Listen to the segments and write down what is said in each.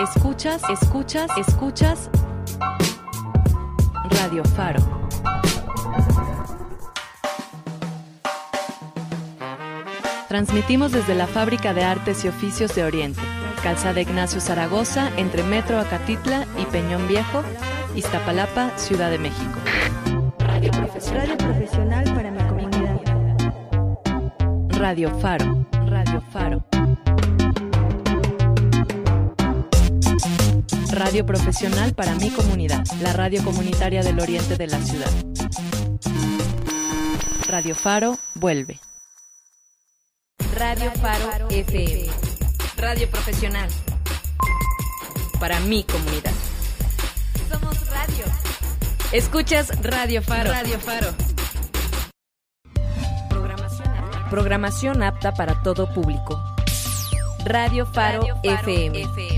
Escuchas, escuchas, escuchas. Radio Faro. Transmitimos desde la Fábrica de Artes y Oficios de Oriente, Calzada Ignacio Zaragoza, entre Metro Acatitla y Peñón Viejo, Iztapalapa, Ciudad de México. Radio profesional para mi comunidad. Radio Faro. Radio Faro. Radio profesional para mi comunidad, la radio comunitaria del oriente de la ciudad. Radio Faro vuelve. Radio Faro FM. Radio profesional. Para mi comunidad. Somos radio. Escuchas Radio Faro. Radio Faro. Programación apta, Programación apta para todo público. Radio Faro, FM.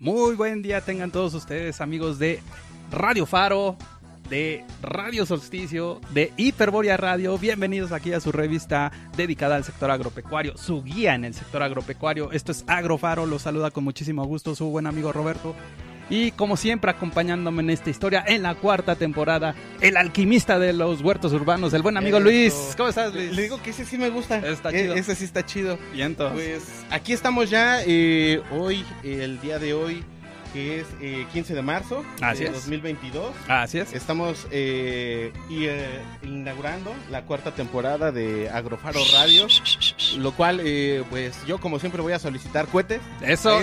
Muy buen día tengan todos ustedes amigos de Radio Faro, de Radio Solsticio, de Hiperboria Radio. Bienvenidos aquí a su revista dedicada al sector agropecuario, su guía en el sector agropecuario. Esto es Agrofaro, los saluda con muchísimo gusto su buen amigo Roberto. Y como siempre acompañándome en esta historia, en la cuarta temporada, el alquimista de los huertos urbanos, el buen amigo Luis. ¿Cómo estás Luis? Le digo que ese sí me gusta. Está E- chido. Ese sí está chido. Bien, entonces. Pues aquí estamos ya, eh, hoy, el día de hoy, que es eh, 15 de marzo Así de es. 2022. Así es. Estamos eh, y, eh, inaugurando la cuarta temporada de Agrofaro Radio, lo cual, eh, pues yo como siempre voy a solicitar cohetes. Eso.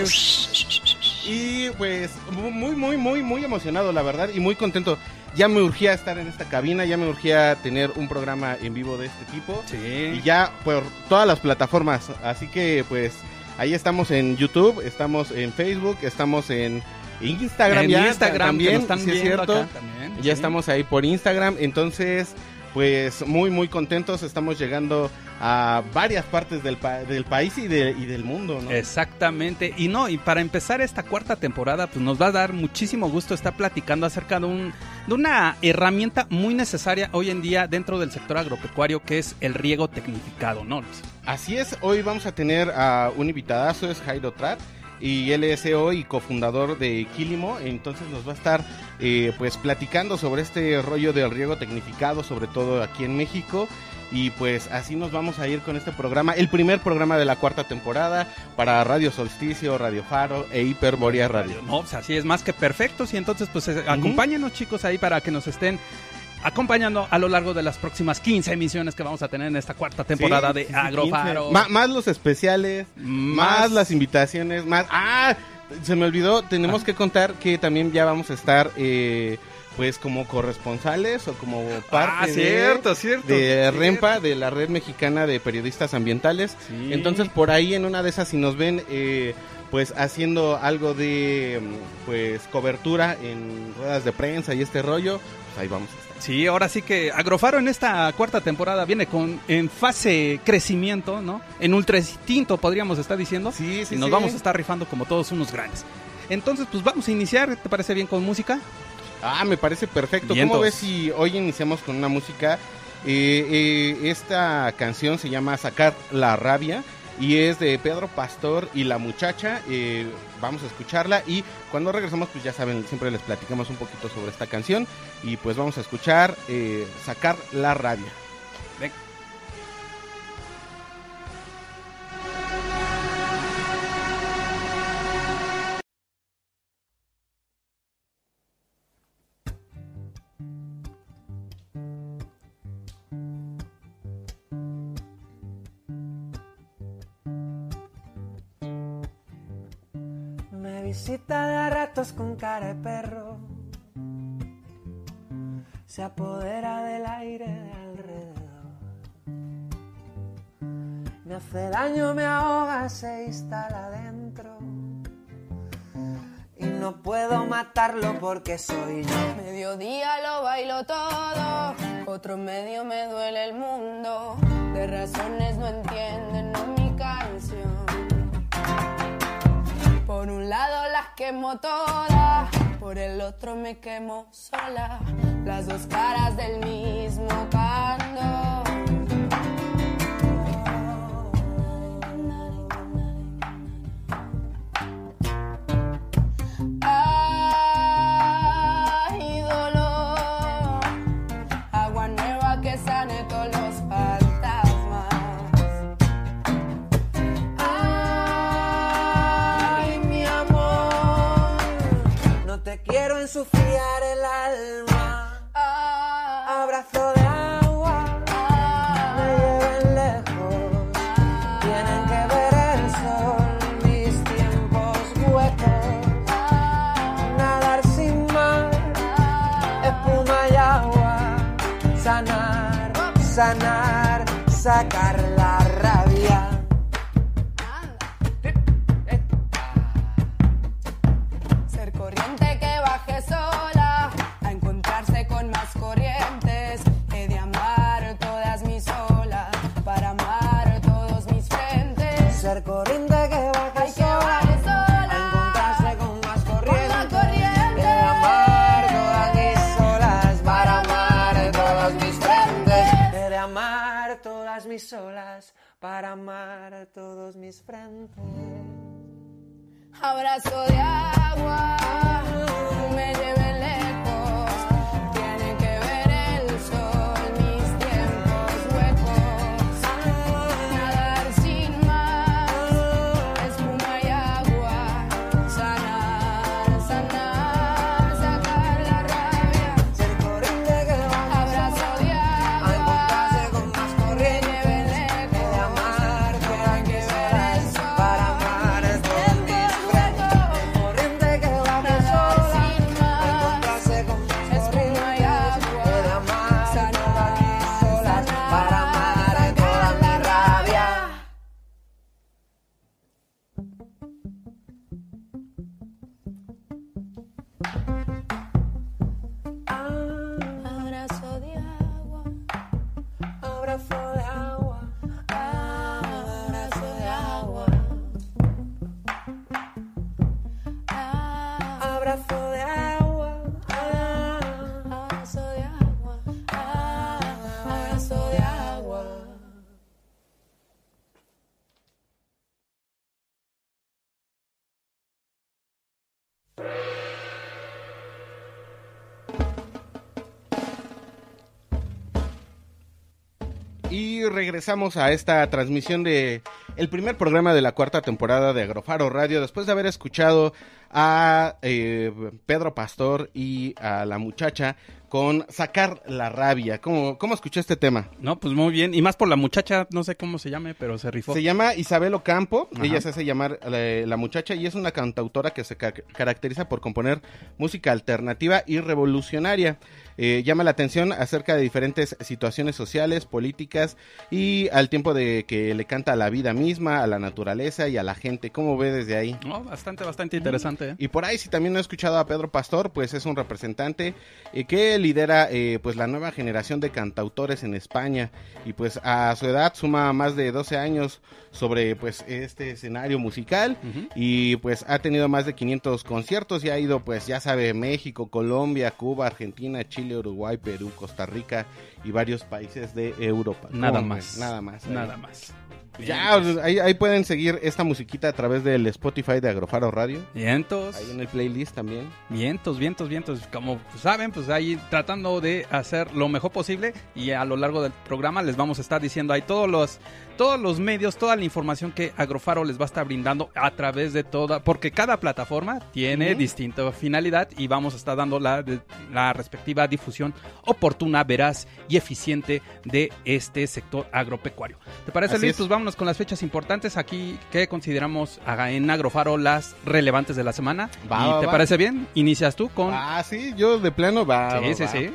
Y pues mu- muy, muy, muy, muy emocionado, la verdad, y muy contento. Ya me urgía estar en esta cabina, ya me urgía tener un programa en vivo de este tipo. Sí. Y ya por todas las plataformas. Así que pues ahí estamos en YouTube, estamos en Facebook, estamos en Instagram en ya Instagram también, están es cierto. acá también, Ya sí. estamos ahí por Instagram, entonces pues muy muy contentos, estamos llegando a varias partes del, pa- del país y, de- y del mundo, ¿no? Exactamente. Y no, y para empezar esta cuarta temporada, pues nos va a dar muchísimo gusto estar platicando acerca de, un, de una herramienta muy necesaria hoy en día dentro del sector agropecuario, que es el riego tecnificado, ¿no? Así es, hoy vamos a tener a un invitadazo, es Jairo Trat, y él es CEO y cofundador de Quilimo, entonces nos va a estar eh, pues platicando sobre este rollo del riego tecnificado, sobre todo aquí en México. Y pues así nos vamos a ir con este programa, el primer programa de la cuarta temporada para Radio Solsticio, Radio Faro e Hiperborea Radio. No, pues así es más que perfectos. Y entonces, pues eh, acompáñenos, chicos, ahí para que nos estén acompañando a lo largo de las próximas 15 emisiones que vamos a tener en esta cuarta temporada Sí, de Agrofaro. 15. Ma- más los especiales, más, Más- las invitaciones, más... ¡Ah! Se me olvidó, tenemos que contar que también ya vamos a estar, eh, pues, como corresponsales o como parte Ah, de- cierto, de cierto. REMPA, de la Red Mexicana de Periodistas Ambientales. Sí. Entonces, por ahí en una de esas, si nos ven, eh, pues, haciendo algo de, mm, pues, cobertura en ruedas de prensa y este rollo, pues ahí vamos a estar. Sí, ahora sí que Agrofaro en esta cuarta temporada viene con en fase crecimiento, ¿no? En ultra instinto podríamos estar diciendo. Sí, sí, y nos sí. vamos a estar rifando como todos unos grandes. Entonces, pues vamos a iniciar, ¿te parece bien con música? Ah, me parece perfecto. Vientos. ¿Cómo ves si hoy iniciamos con una música? Eh, eh, esta canción se llama Sacar la rabia y es de Pedro Pastor y la muchacha. Eh, vamos a escucharla y cuando regresamos, pues ya saben, siempre les platicamos un poquito sobre esta canción y pues vamos a escuchar Sacar la rabia. Visita de a ratos con cara de perro. se apodera del aire de alrededor. Me hace daño, me ahoga, se instala dentro. Y no puedo matarlo porque soy yo. Mediodía lo bailo todo, otro medio me duele el mundo. De razones no entienden no quemo todas, por el otro me quemo sola. Las dos caras del mismo canto. Ensufriar el alma. Abrazo de agua, me lleven lejos. Tienen que ver el sol, mis tiempos huecos. Nadar sin mar, espuma y agua. Sanar, sanar, sacar amar todos mis frentes. Abrazo de agua, me lleve lejos. Y regresamos a esta transmisión de el primer programa de la cuarta temporada de Agrofaro Radio, después de haber escuchado a eh, Pedro Pastor y a la muchacha con Sacar la Rabia. ¿Cómo, cómo escuché este tema? No, pues muy bien. Y más por la muchacha, no sé cómo se llame, pero se rifó. Se llama Isabel Ocampo, Ajá. ella se hace llamar eh, la muchacha y es una cantautora que se ca- caracteriza por componer música alternativa y revolucionaria. Eh, llama la atención acerca de diferentes situaciones sociales, políticas y al tiempo de que le canta a la vida misma, a la naturaleza y a la gente. ¿Cómo ve desde ahí? No, bastante, bastante interesante. ¿eh? Y por ahí, si también no he escuchado a Pedro Pastor, pues es un representante eh, que lidera eh, pues la nueva generación de cantautores en España y pues a su edad suma más de 12 años sobre pues este escenario musical y pues ha tenido más de 500 conciertos y ha ido pues ya sabe México, Colombia, Cuba, Argentina, Chile, Uruguay, Perú, Costa Rica y varios países de Europa. Nada ¿Cómo más. Nada más. Nada más. Ya, pues, ahí, ahí pueden seguir esta musiquita a través del Spotify de Agrofaro Radio. Vientos. Ahí en el playlist también. Vientos, vientos, vientos. Como saben, pues ahí tratando de hacer lo mejor posible y a lo largo del programa les vamos a estar diciendo ahí todos los todos los medios, toda la información que Agrofaro les va a estar brindando a través de toda, porque cada plataforma tiene distinta finalidad y vamos a estar dando la, la respectiva difusión oportuna, veraz y eficiente de este sector agropecuario. ¿Te parece, Así Luis? es. Pues vámonos con las fechas importantes aquí que consideramos en Agrofaro las relevantes de la semana. Va, ¿Y va, te va. parece bien? Inicias tú con... Ah, sí, yo de plano va. sí, sí, sí.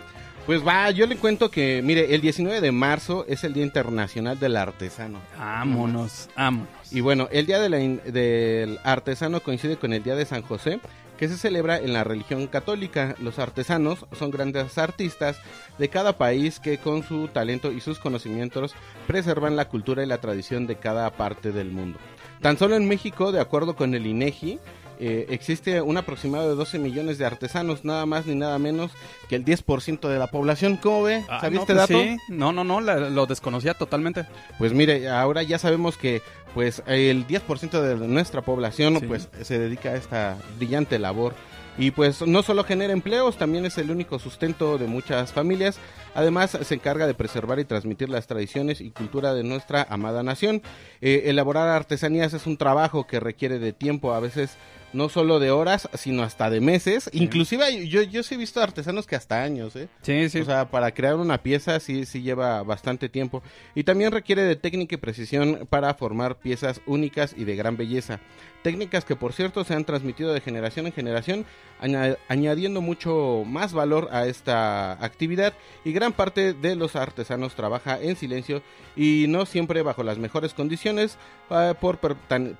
Pues va, yo le cuento que, mire, el 19 de marzo es el Día Internacional del Artesano. Vámonos, vámonos. Y bueno, el Día de la del Artesano coincide con el Día de San José, que se celebra en la religión católica. Los artesanos son grandes artistas de cada país que con su talento y sus conocimientos preservan la cultura y la tradición de cada parte del mundo. Tan solo en México, de acuerdo con el INEGI, eh, existe un aproximado de 12 millones de artesanos, nada más ni nada menos que el 10% de la población. ¿Cómo ve? Ah, ¿Sabía no, este pues dato? sí. No, no, no, la- lo desconocía totalmente. Pues mire, ahora ya sabemos que pues el 10% de nuestra población Sí. pues se dedica a esta brillante labor y pues no solo genera empleos, también es el único sustento de muchas familias. Además se encarga de preservar y transmitir las tradiciones y cultura de nuestra amada nación. Eh, elaborar artesanías es un trabajo que requiere de tiempo, a veces no solo de horas, sino hasta de meses. Inclusive hay- yo, yo sí he visto artesanos que hasta años, ¿eh? Sí, sí. O sea, para crear una pieza sí, sí lleva bastante tiempo. Y también requiere de técnica y precisión para formar piezas únicas y de gran belleza. Técnicas que, por cierto, se han transmitido de generación en generación, aña- añadiendo mucho más valor a esta actividad. Y gran parte de los artesanos trabaja en silencio y no siempre bajo las mejores condiciones eh, por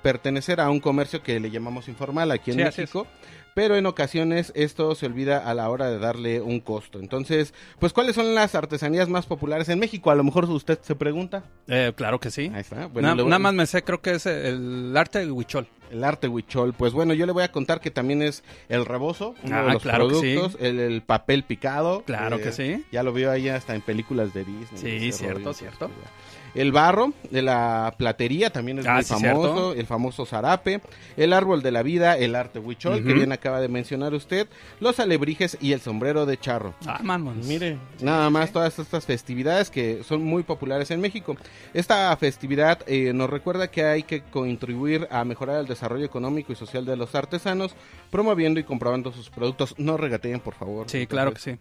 pertenecer a un comercio que le llamamos informal aquí en Sí, México pero en ocasiones esto se olvida a la hora de darle un costo. Entonces, pues, ¿cuáles son las artesanías más populares en México? A lo mejor usted se pregunta. Eh, claro que sí. Ahí está. Bueno, Na- le voy- Nada más me sé, creo que es el arte huichol. el arte huichol. Pues bueno, yo le voy a contar que también es el rebozo, uno Ah, de los claro que sí. productos, el, el papel picado. eh, Claro que sí. Ya lo veo ahí hasta en películas de Disney. Sí, cierto, rollo, cierto. pues, El barro de la platería también es Ah, muy sí, famoso, cierto. el famoso zarape, el árbol de la vida, el arte huichol, que bien acaba de mencionar usted, los alebrijes y el sombrero de charro. Ah, manos. Mire, nada más todas estas festividades que son muy populares en México. Esta festividad eh, nos recuerda que hay que contribuir a mejorar el desarrollo económico y social de los artesanos, promoviendo y comprobando sus productos. No regateen, por favor. Sí, claro que sí.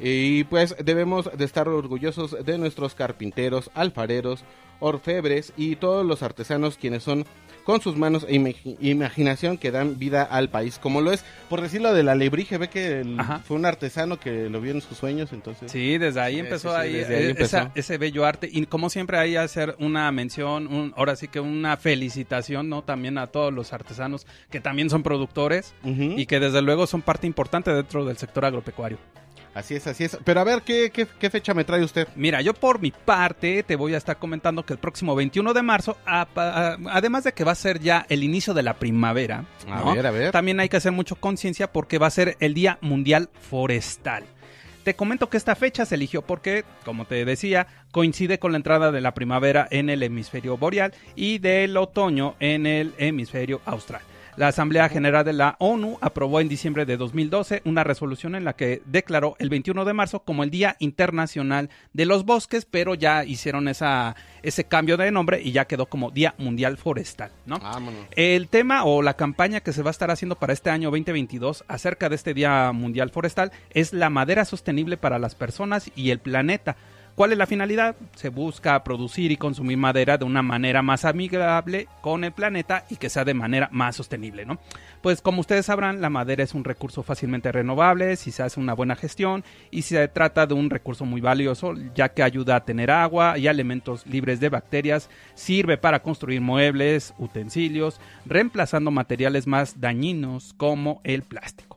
Y pues debemos de estar orgullosos de nuestros carpinteros, alfareros, orfebres y todos los artesanos quienes son con sus manos e imagi- imaginación que dan vida al país, como lo es, por decirlo del alebrije, ve que el- fue un artesano que lo vio en sus sueños, entonces... Sí, desde ahí empezó sí, sí, ahí, desde ahí eh, empezó. esa- ese bello arte. Y como siempre hay que hacer una mención, un, ahora sí que una felicitación, ¿no? También a todos los artesanos que también son productores y que desde luego son parte importante dentro del sector agropecuario. Así es, así es. Pero a ver, ¿qué, qué, qué fecha me trae usted? Mira, yo por mi parte te voy a estar comentando que el próximo 21 de marzo, a- a- además de que va a ser ya el inicio de la primavera, A ¿no? ver, a ver. también hay que hacer mucho conciencia porque va a ser el Día Mundial Forestal. Te comento que esta fecha se eligió porque, como te decía, coincide con la entrada de la primavera en el hemisferio boreal y del otoño en el hemisferio austral. La Asamblea General de la ONU aprobó en diciembre de 2012 una resolución en la que declaró el 21 de marzo como el Día Internacional de los Bosques, pero ya hicieron esa, ese cambio de nombre y ya quedó como Día Mundial Forestal, ¿no? Vámonos. El tema o la campaña que se va a estar haciendo para este año 2022 acerca de este Día Mundial Forestal es la madera sostenible para las personas y el planeta. ¿Cuál es la finalidad? Se busca producir y consumir madera de una manera más amigable con el planeta y que sea de manera más sostenible, ¿no? Pues como ustedes sabrán, la madera es un recurso fácilmente renovable si se hace una buena gestión y se trata de un recurso muy valioso ya que ayuda a tener agua y elementos libres de bacterias, sirve para construir muebles, utensilios, reemplazando materiales más dañinos como el plástico.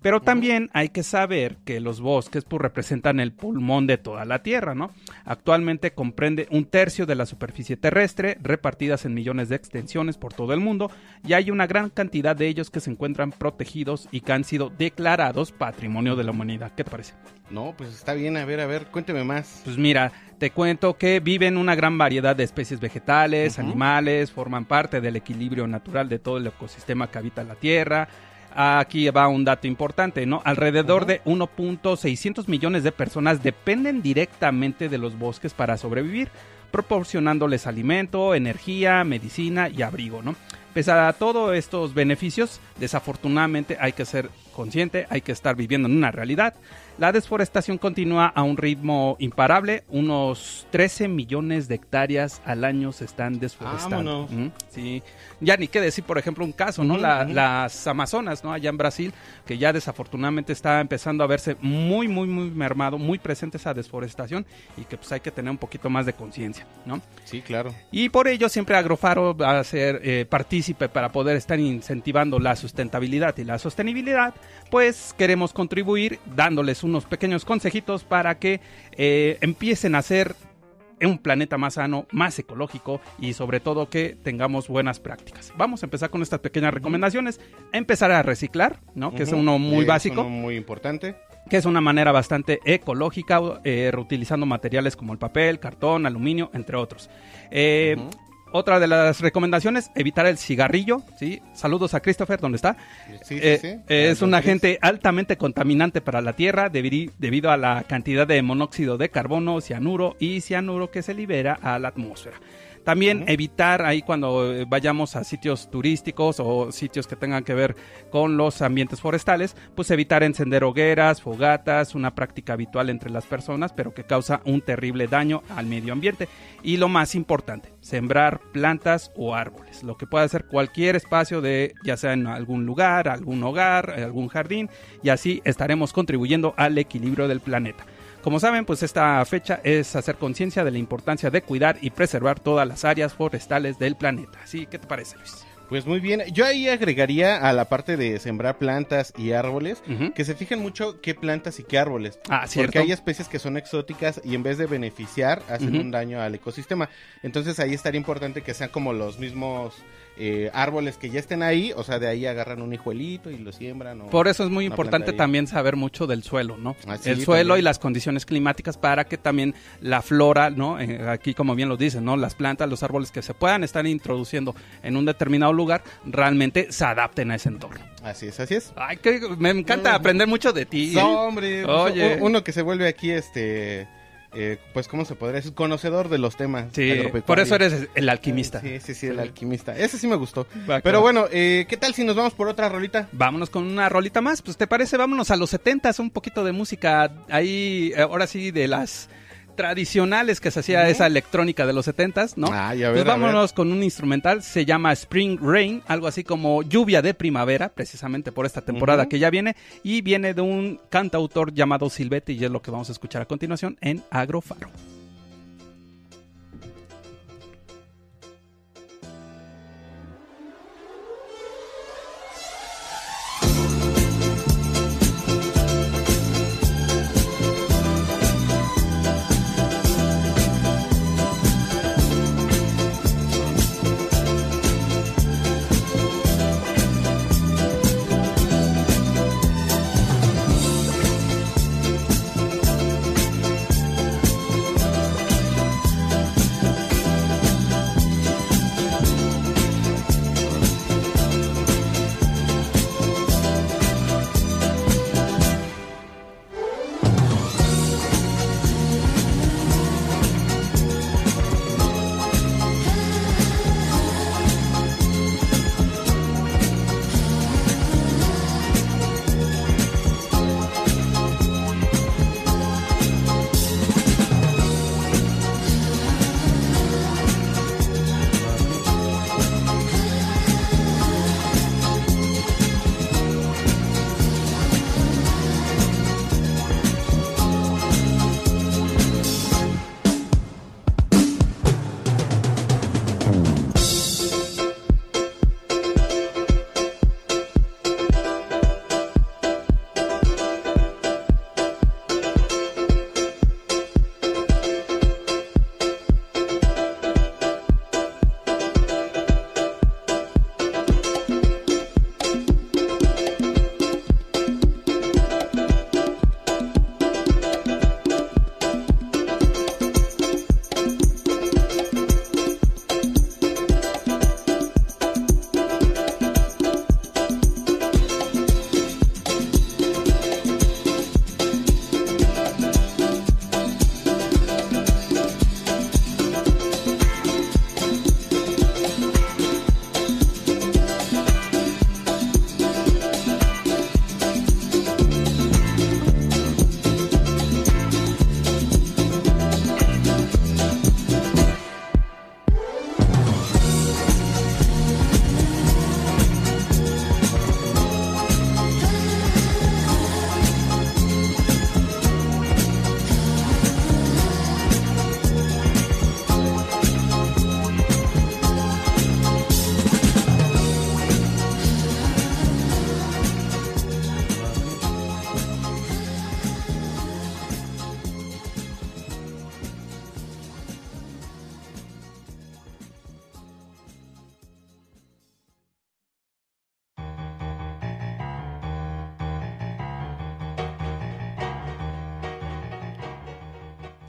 Pero también hay que saber que los bosques pues, representan el pulmón de toda la Tierra, ¿no? Actualmente comprende un tercio de la superficie terrestre, repartidas en millones de extensiones por todo el mundo, y hay una gran cantidad de ellos que se encuentran protegidos y que han sido declarados Patrimonio de la Humanidad. ¿Qué te parece? No, pues está bien, a ver, a ver, cuénteme más. Pues mira, te cuento que viven una gran variedad de especies vegetales, animales, forman parte del equilibrio natural de todo el ecosistema que habita la Tierra. Aquí va un dato importante, ¿no? Alrededor Ujú. de 1.600 millones de personas dependen directamente de los bosques para sobrevivir, proporcionándoles alimento, energía, medicina y abrigo, ¿no? Pese a todos estos beneficios, desafortunadamente hay que ser consciente, hay que estar viviendo en una realidad. La desforestación continúa a un ritmo imparable, unos 13 millones de hectáreas al año se están desforestando. Sí, ya ni qué decir, por ejemplo, un caso, ¿no? La-. Las Amazonas, ¿no? Allá en Brasil, que ya desafortunadamente está empezando a verse muy, muy, muy mermado, muy presente esa desforestación y que pues hay que tener un poquito más de conciencia, ¿no? Sí, claro. Y por ello siempre Agrofaro va a ser eh, partícipe para poder estar incentivando la sustentabilidad y la sostenibilidad, pues queremos contribuir dándoles unos pequeños consejitos para que eh, empiecen a ser un planeta más sano, más ecológico y sobre todo que tengamos buenas prácticas. Vamos a empezar con estas pequeñas recomendaciones. Empezar a reciclar, ¿no? Que es uno muy Es básico uno muy importante. que es una manera bastante ecológica, eh, reutilizando materiales como el papel, cartón, aluminio, entre otros. Eh. Otra de las recomendaciones, evitar el cigarrillo, ¿sí? Saludos a Christopher, ¿dónde está? Sí, sí, Eh, sí. Es un agente altamente contaminante para la Tierra debido a la cantidad de monóxido de carbono, cianuro y cianuro que se libera a la atmósfera. También evitar ahí cuando eh, vayamos a sitios turísticos o sitios que tengan que ver con los ambientes forestales, pues evitar encender hogueras, fogatas, una práctica habitual entre las personas, pero que causa un terrible daño al medio ambiente. Y lo más importante, sembrar plantas o árboles, lo que puede hacer cualquier espacio de, ya sea en algún lugar, algún hogar, algún jardín, y así estaremos contribuyendo al equilibrio del planeta. Como saben, pues esta fecha es hacer conciencia de la importancia de cuidar y preservar todas las áreas forestales del planeta. ¿Sí? ¿Qué te parece, Luis? Pues muy bien. Yo ahí agregaría a la parte de sembrar plantas y árboles que se fijen mucho qué plantas y qué árboles. Ah, cierto. Porque hay especies que son exóticas y en vez de beneficiar hacen un daño al ecosistema. Entonces ahí estaría importante que sean como los mismos eh, árboles que ya estén ahí, o sea, de ahí agarran un hijuelito y lo siembran. o- Por eso es muy importante también saber mucho del suelo, ¿no? Ah, sí, el suelo también. y las condiciones climáticas para que también la flora, ¿no? Eh, aquí como bien lo dicen, ¿no? Las plantas, los árboles que se puedan estar introduciendo en un determinado lugar realmente se adapten a ese entorno. Así es, así es. Ay, que me encanta aprender mucho de ti. ¿eh? No, hombre, pues, Oye. uno que se vuelve aquí, este, eh, pues, ¿cómo se podría decir? Conocedor de los temas. Sí, por eso eres el alquimista. Sí, sí, sí, el alquimista. Ese sí me gustó. Va, Pero bueno, eh, ¿qué tal si nos vamos por otra rolita? Vámonos con una rolita más, pues te parece, vámonos a los 70 un poquito de música ahí, eh, ahora sí, de las tradicionales que se hacía esa electrónica de los 70 ¿no? Ah, ya pues ver. vámonos con un instrumental, se llama Spring Rain, algo así como lluvia de primavera, precisamente por esta temporada que ya viene, y viene de un cantautor llamado Silvete, y es lo que vamos a escuchar a continuación en Agrofaro.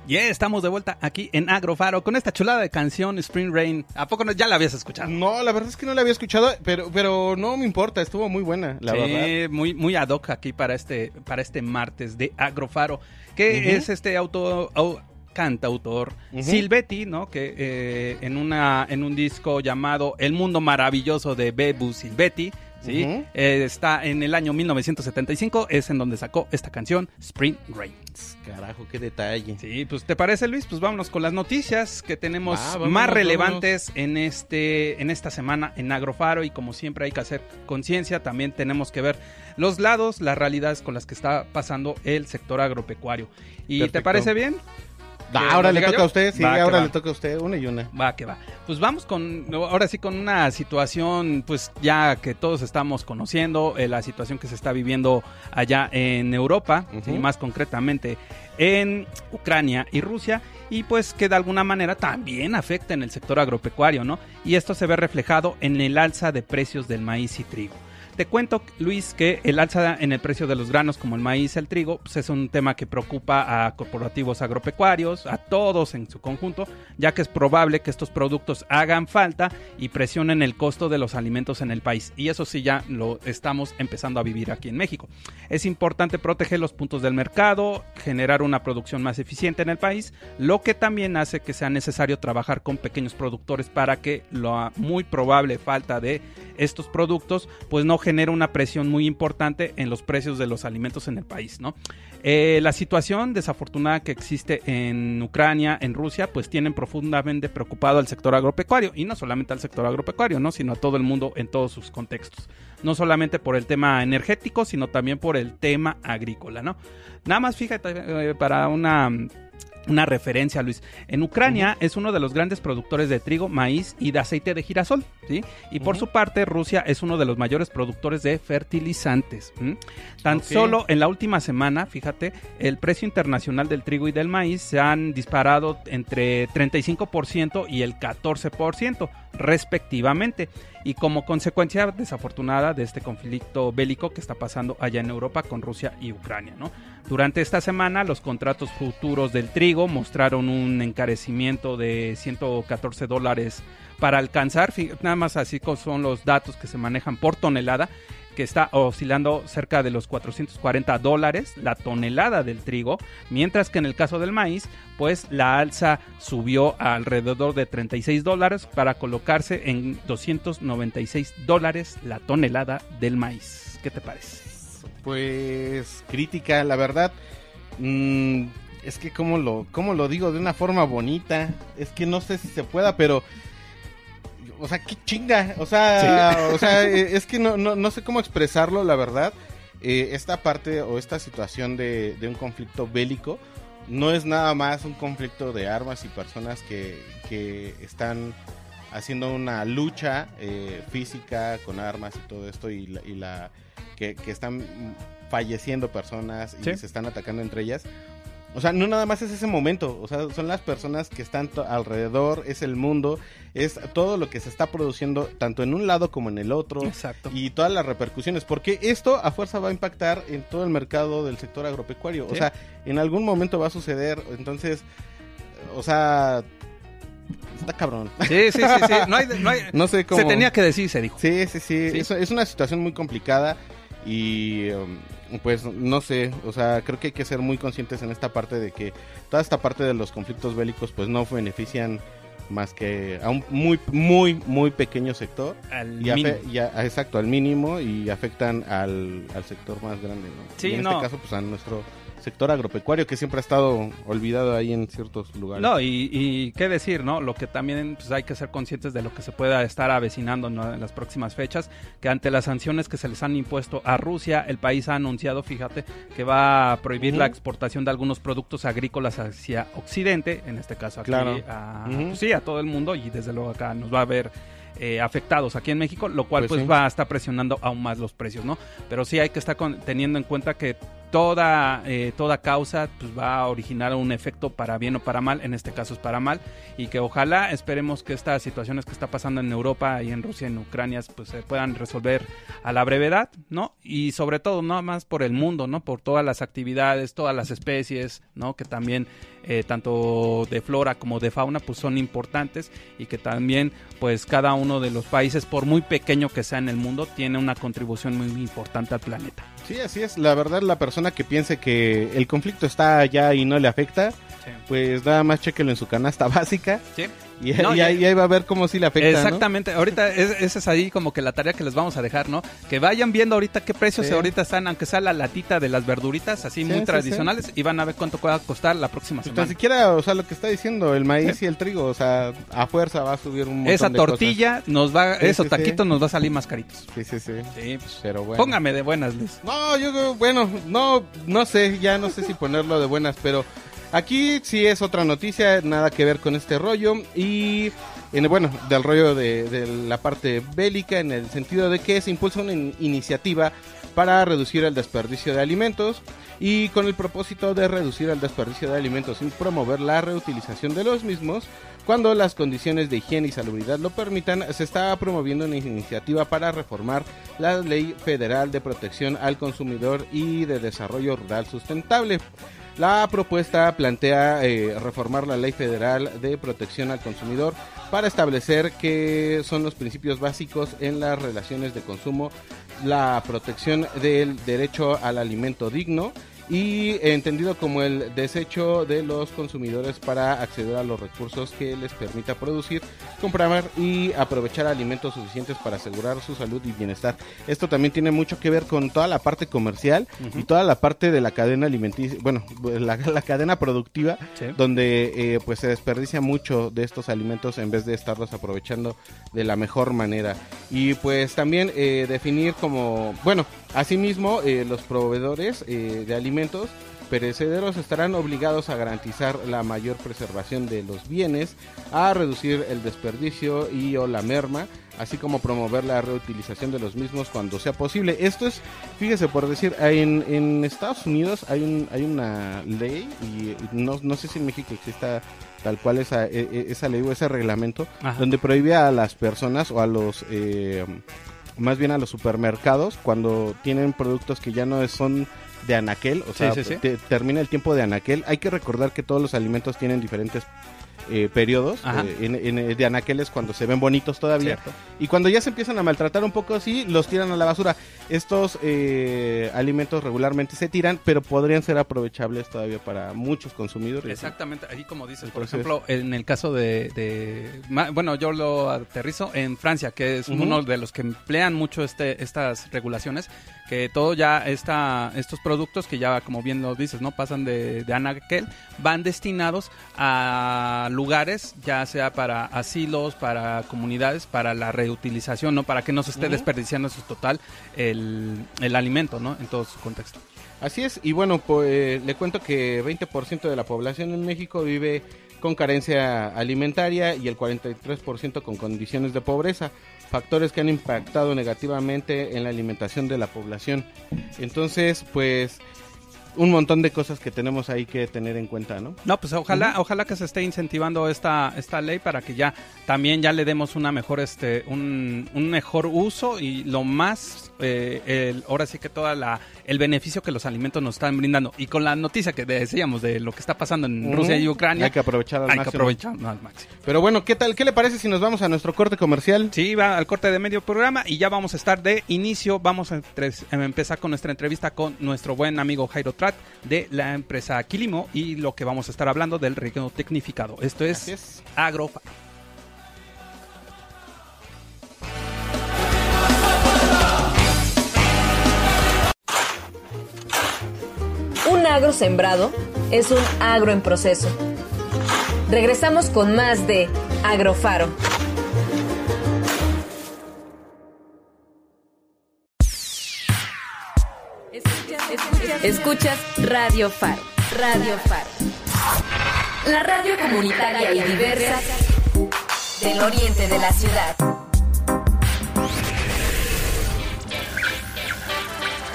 Y estamos de vuelta aquí en Agrofaro con esta chulada de canción Spring Rain. ¿A poco no, ya la habías escuchado? No, la verdad es que no la había escuchado, pero, pero no me importa, estuvo muy buena, la sí, verdad. muy, muy ad hoc aquí para este, para este martes de Agrofaro, que es este auto, au- cantautor. Silvetti, ¿no? Que eh, en, una, en un disco llamado El Mundo Maravilloso de Bebu Silvetti, ¿sí? Eh, está en el año 1975, es en donde sacó esta canción, Spring Rain. Carajo, qué detalle. Sí, pues ¿te parece Luis? Pues vámonos con las noticias que tenemos vámonos, más vámonos. relevantes en este en esta semana en Agrofaro y como siempre hay que hacer conciencia, también tenemos que ver los lados, las realidades con las que está pasando el sector agropecuario. ¿Y te Perfecto. parece bien? Da, ¿Que ahora le toca yo? a usted, sí, Va, ahora le toca a usted, una y una. Va, que va. Pues vamos con, ahora sí, con una situación, pues ya que todos estamos conociendo, eh, la situación que se está viviendo allá en Europa, y más concretamente en Ucrania y Rusia, y pues que de alguna manera también afecta en el sector agropecuario, ¿no? Y esto se ve reflejado en el alza de precios del maíz y trigo. Te cuento, Luis, que el alza en el precio de los granos como el maíz, el trigo, pues es un tema que preocupa a corporativos agropecuarios, a todos en su conjunto, ya que es probable que estos productos hagan falta y presionen el costo de los alimentos en el país. Y eso sí ya lo estamos empezando a vivir aquí en México. Es importante proteger los puntos del mercado, generar una producción más eficiente en el país, lo que también hace que sea necesario trabajar con pequeños productores para que la muy probable falta de estos productos pues no genere una presión muy importante en los precios de los alimentos en el país, ¿no? Eh, la situación desafortunada que existe en Ucrania, en Rusia, pues tienen profundamente preocupado al sector agropecuario y no solamente al sector agropecuario, ¿no? Sino a todo el mundo en todos sus contextos. No solamente por el tema energético, sino también por el tema agrícola, ¿no? Nada más fíjate eh, para una una referencia, Luis. En Ucrania es uno de los grandes productores de trigo, maíz y de aceite de girasol, ¿sí? Y por su parte, Rusia es uno de los mayores productores de fertilizantes. Tan solo en la última semana, fíjate, el precio internacional del trigo y del maíz se han disparado entre 35% y el 14%, respectivamente. Y como consecuencia desafortunada de este conflicto bélico que está pasando allá en Europa con Rusia y Ucrania. Durante esta semana, los contratos futuros del trigo mostraron un encarecimiento de 114 dólares para alcanzar, nada más así son los datos que se manejan por tonelada, que está oscilando cerca de los 440 dólares la tonelada del trigo, mientras que en el caso del maíz, pues la alza subió a alrededor de 36 dólares para colocarse en 296 dólares la tonelada del maíz. ¿Qué te parece? Pues crítica, la verdad. mm, es que como lo, cómo lo digo de una forma bonita. Es que no sé si se pueda, pero. O sea, qué chinga. O sea, o sea eh, es que no, no, no sé cómo expresarlo, la verdad. Eh, esta parte o esta situación de, de un conflicto bélico no es nada más un conflicto de armas y personas que, que están haciendo una lucha eh, física con armas y todo esto y la, y la que, que están falleciendo personas y Sí. se están atacando entre ellas. O sea, no nada más es ese momento, o sea, son las personas que están alrededor, es el mundo, es todo lo que se está produciendo tanto en un lado como en el otro Exacto. y todas las repercusiones, porque esto a fuerza va a impactar en todo el mercado del sector agropecuario, o sea, en algún momento va a suceder, entonces, o sea, está cabrón. Sí, sí, sí, sí. No hay, no hay- No sé cómo. Se tenía que decir, se dijo. Sí, sí, sí. Sí. Es, es una situación muy complicada y um, pues no sé, o sea, creo que hay que ser muy conscientes en esta parte de que toda esta parte de los conflictos bélicos pues no benefician más que a un muy, muy, muy pequeño sector. Al Y mínimo. y a- exacto, al mínimo y afectan al, al sector más grande, ¿no? Sí, Y en no. este caso, pues a nuestro sector agropecuario que siempre ha estado olvidado ahí en ciertos lugares. No, y, y qué decir, ¿no? Lo que también pues, hay que ser conscientes de lo que se pueda estar avecinando ¿no? en las próximas fechas, que ante las sanciones que se les han impuesto a Rusia, el país ha anunciado, fíjate, que va a prohibir la exportación de algunos productos agrícolas hacia Occidente, en este caso aquí Claro. a, pues, sí, a todo el mundo y desde luego acá nos va a ver eh, afectados aquí en México, lo cual Pues pues, sí. va a estar presionando aún más los precios, ¿no? Pero sí hay que estar con- teniendo en cuenta que toda, eh, toda causa pues, va a originar un efecto para bien o para mal, en este caso es para mal, y que ojalá esperemos que estas situaciones que está pasando en Europa y en Rusia y en Ucrania pues se puedan resolver a la brevedad, ¿no? Y sobre todo, no más por el mundo, ¿no? Por todas las actividades, todas las especies, ¿no? Que también eh, tanto de flora como de fauna pues son importantes y que también pues cada uno de los países por muy pequeño que sea en el mundo tiene una contribución muy importante al planeta. Sí, así es. La verdad, la persona que piense que el conflicto está allá y no le afecta, pues nada más chequelo en su canasta básica. Sí. Y, No, y ya- ahí, ahí va a ver cómo sí le afecta. ¿no? Exactamente, ahorita es- esa es ahí como que la tarea que les vamos a dejar, ¿no? Que vayan viendo ahorita qué precios Sí. ahorita están, aunque sea la latita de las verduritas, así Sí, muy sí, tradicionales, y van a ver cuánto va a costar la próxima Pues semana. tan siquiera, o sea, lo que está diciendo, el maíz y el trigo, o sea, a fuerza va a subir un montón Esa de cosas. tortilla nos va, sí. taquitos nos va a salir más caritos. Sí, sí, sí. Sí, pues, Pero bueno. póngame de buenas, Luis. No, yo bueno, no, no sé, ya no sé si ponerlo de buenas, pero aquí sí es otra noticia, nada que ver con este rollo y en, bueno, del rollo de, la parte bélica en el sentido de que se impulsa una in- iniciativa para reducir el desperdicio de alimentos y con el propósito de reducir el desperdicio de alimentos y promover la reutilización de los mismos. Cuando las condiciones de higiene y salubridad lo permitan, se está promoviendo una iniciativa para reformar la Ley Federal de Protección al Consumidor y de Desarrollo Rural Sustentable. La propuesta plantea eh, reformar la Ley Federal de Protección al Consumidor para establecer que son los principios básicos en las relaciones de consumo, la protección del derecho al alimento digno y entendido como el desecho de los consumidores para acceder a los recursos que les permita producir, comprar y aprovechar alimentos suficientes para asegurar su salud y bienestar. Esto también tiene mucho que ver con toda la parte comercial y toda la parte de la cadena alimenticia, bueno, la, la cadena productiva, Sí. donde eh, pues se desperdicia mucho de estos alimentos en vez de estarlos aprovechando de la mejor manera. Y pues también eh, definir como, bueno, asimismo eh, los proveedores eh, de alimentos perecederos estarán obligados a garantizar la mayor preservación de los bienes, a reducir el desperdicio y o la merma, así como promover la reutilización de los mismos cuando sea posible. Esto es, fíjese por decir, en, en Estados Unidos hay, un, hay una ley, y no, no sé si en México exista tal cual esa, e- e- esa ley o ese reglamento, Ajá. donde prohíbe a las personas o a los... eh, más bien a los supermercados cuando tienen productos que ya no son de anaquel, o Sí, sea, sí, sí. te- termina el tiempo de anaquel. Hay que recordar que todos los alimentos tienen diferentes eh, periodos. Eh, en, en- de anaqueles cuando se ven bonitos todavía. Cierto. Y cuando ya se empiezan a maltratar un poco así, los tiran a la basura. Estos eh, alimentos regularmente se tiran, pero podrían ser aprovechables todavía para muchos consumidores. Exactamente, ahí como dices, por ejemplo, en el caso de, de- bueno, yo lo aterrizo en Francia, que es uno de los que emplean mucho este, estas regulaciones, que todo ya está, estos productos que ya, como bien lo dices, no pasan de, de anaquel, van destinados a lugares, ya sea para asilos, para comunidades, para la reutilización, no, para que no se esté Ujú. desperdiciando en su total el, el alimento, no, en todo su contexto. Así es, y bueno, pues le cuento que 20% de la población en México vive con carencia alimentaria y el 43% con condiciones de pobreza, factores que han impactado negativamente en la alimentación de la población. Entonces, pues un montón de cosas que tenemos ahí que tener en cuenta, ¿no? No, pues ojalá, ojalá que se esté incentivando esta, esta ley para que ya también ya le demos una mejor, este, un, un mejor uso y lo más, eh, el, ahora sí que toda la, el beneficio que los alimentos nos están brindando. Y con la noticia que decíamos de lo que está pasando en. Rusia y Ucrania, Hay que aprovechar al hay que máximo. aprovecharlo al máximo. Pero bueno, ¿qué tal? ¿Qué le parece si nos vamos a nuestro corte comercial? Sí, va al corte de medio programa y ya vamos a estar de inicio. Vamos a, empezar con nuestra entrevista con nuestro buen amigo Jairo Trat de la empresa Quilimo y lo que vamos a estar hablando del riego tecnificado. Esto es, es. Agrofa. Un agro sembrado es un agro en proceso. Regresamos con más de Agrofaro. Escuchas Radio Faro. Radio Faro. La radio comunitaria y diversa del oriente de la ciudad.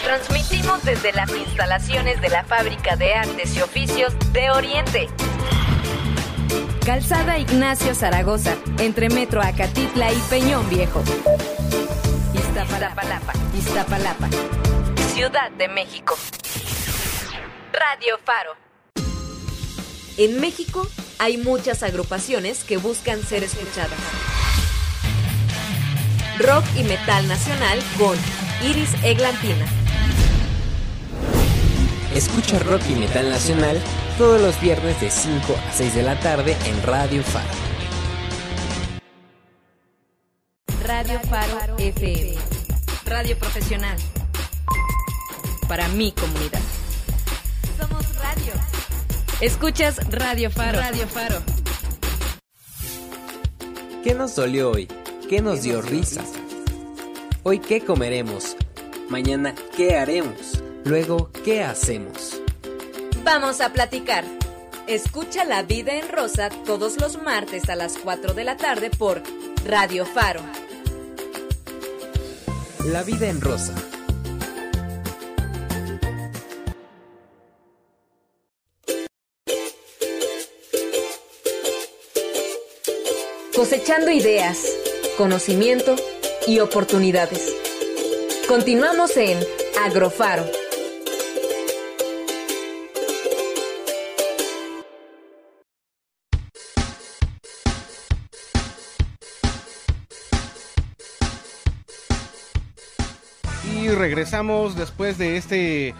Transmitimos desde las instalaciones de la Fábrica de Artes y Oficios de Oriente. Calzada Ignacio Zaragoza, entre Metro Acatitla y Peñón Viejo. Iztapalapa, Iztapalapa, Ciudad de México. Radio Faro. En México hay muchas agrupaciones que buscan ser escuchadas. Rock y metal nacional con Iris Eglantina. Escucha rock y metal nacional todos los viernes de 5 a 6 de la tarde en Radio Faro. Radio Faro FM. Radio profesional. Para mi comunidad. Somos radio. Escuchas Radio Faro. Radio Faro. ¿Qué nos dolió hoy? ¿Qué nos dio risa? Hoy qué comeremos? Mañana qué haremos? Luego qué hacemos? Vamos a platicar. Escucha La Vida en Rosa todos los martes a las 4 de la tarde por Radio Faro. La vida en rosa. Cosechando ideas, conocimiento y oportunidades. Continuamos en Agrofaro. Regresamos después de este eh,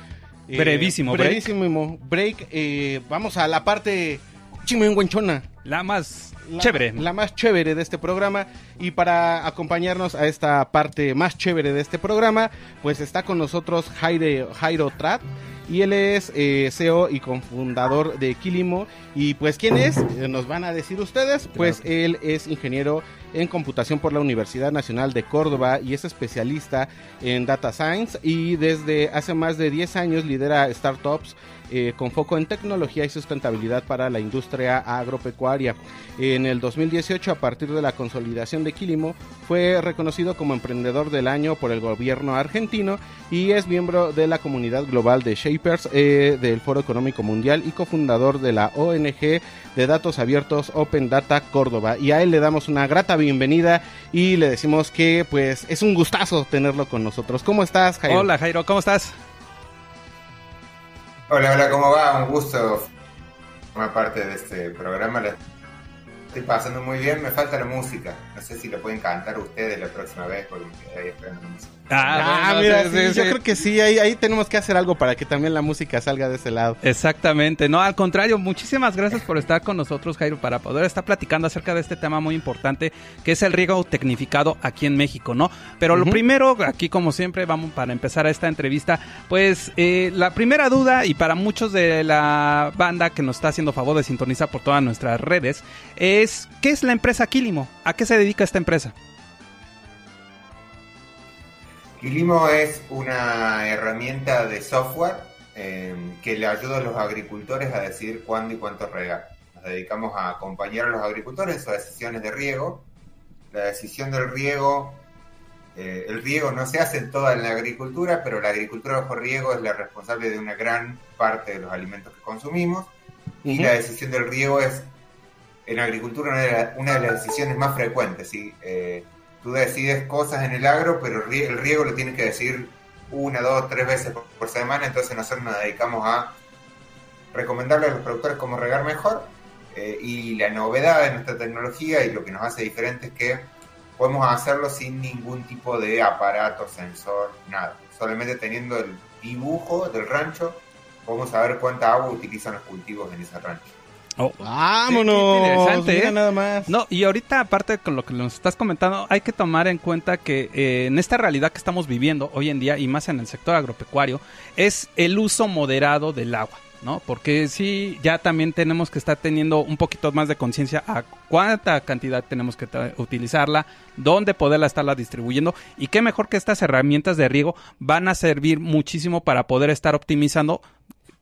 Brevísimo break. brevísimo break. Eh, vamos a la parte chimenguenchona. La más La- chévere. La más chévere de este programa. Y para acompañarnos a esta parte más chévere de este programa, pues está con nosotros Jaire, Jairo Trat. Y él es eh, CEO y cofundador de Quilimo. Y pues, ¿quién es? Eh, Nos van a decir ustedes. Pues él es ingeniero en computación por la Universidad Nacional de Córdoba y es especialista en data science. Y desde hace más de 10 años lidera startups eh, con foco en tecnología y sustentabilidad para la industria agropecuaria. En el 2018, a partir de la consolidación de Quilimo, fue reconocido como emprendedor del año por el gobierno argentino y es miembro de la comunidad global de Shapers eh, del Foro Económico Mundial y cofundador de la ONG de datos abiertos Open Data Córdoba. Y a él le damos una grata bienvenida y le decimos que pues es un gustazo tenerlo con nosotros. ¿Cómo estás, Jairo? Hola Jairo, ¿cómo estás? Hola, hola, ¿cómo va? Un gusto formar parte de este programa. La estoy pasando muy bien, me falta la música. No sé si lo pueden cantar ustedes la próxima vez porque me quedé ahí esperando la música. Ah, bueno, mira, sí, sí, sí, yo creo que sí, ahí, ahí tenemos que hacer algo para que también la música salga de ese lado. Exactamente, no, al contrario, muchísimas gracias por estar con nosotros, Jairo, para poder estar platicando acerca de este tema muy importante que es el riego tecnificado aquí en México, ¿no? Pero lo primero, aquí como siempre, vamos para empezar esta entrevista, pues eh, la primera duda, y para muchos de la banda que nos está haciendo favor de sintonizar por todas nuestras redes, es ¿qué es la empresa Quilimo? ¿A qué se dedica esta empresa? Quilimo es una herramienta de software eh, que le ayuda a los agricultores a decidir cuándo y cuánto regar. Nos dedicamos a acompañar a los agricultores en sus decisiones de riego. La decisión del riego, eh, el riego no se hace en toda la agricultura, pero la agricultura bajo riego es la responsable de una gran parte de los alimentos que consumimos. Y la decisión del riego es, en agricultura, una de, la- una de las decisiones más frecuentes. ¿sí? Eh, tú decides cosas en el agro, pero el rie- el riego lo tienes que decir una, dos, tres veces por, por semana, entonces nosotros nos dedicamos a recomendarle a los productores cómo regar mejor. eh, y la novedad de nuestra tecnología y lo que nos hace diferente es que podemos hacerlo sin ningún tipo de aparato, sensor, nada. Solamente teniendo el dibujo del rancho, podemos saber cuánta agua utilizan los cultivos en ese rancho. Oh, Vámonos. Qué interesante, Mira ¿eh? nada más. No, y ahorita aparte con lo que nos estás comentando, hay que tomar en cuenta que eh, en esta realidad que estamos viviendo hoy en día y más en el sector agropecuario, es el uso moderado del agua. ¿no? Porque sí, ya también tenemos que estar teniendo un poquito más de conciencia a cuánta cantidad tenemos que utilizarla, dónde poderla estarla distribuyendo y qué mejor que estas herramientas de riego van a servir muchísimo para poder estar optimizando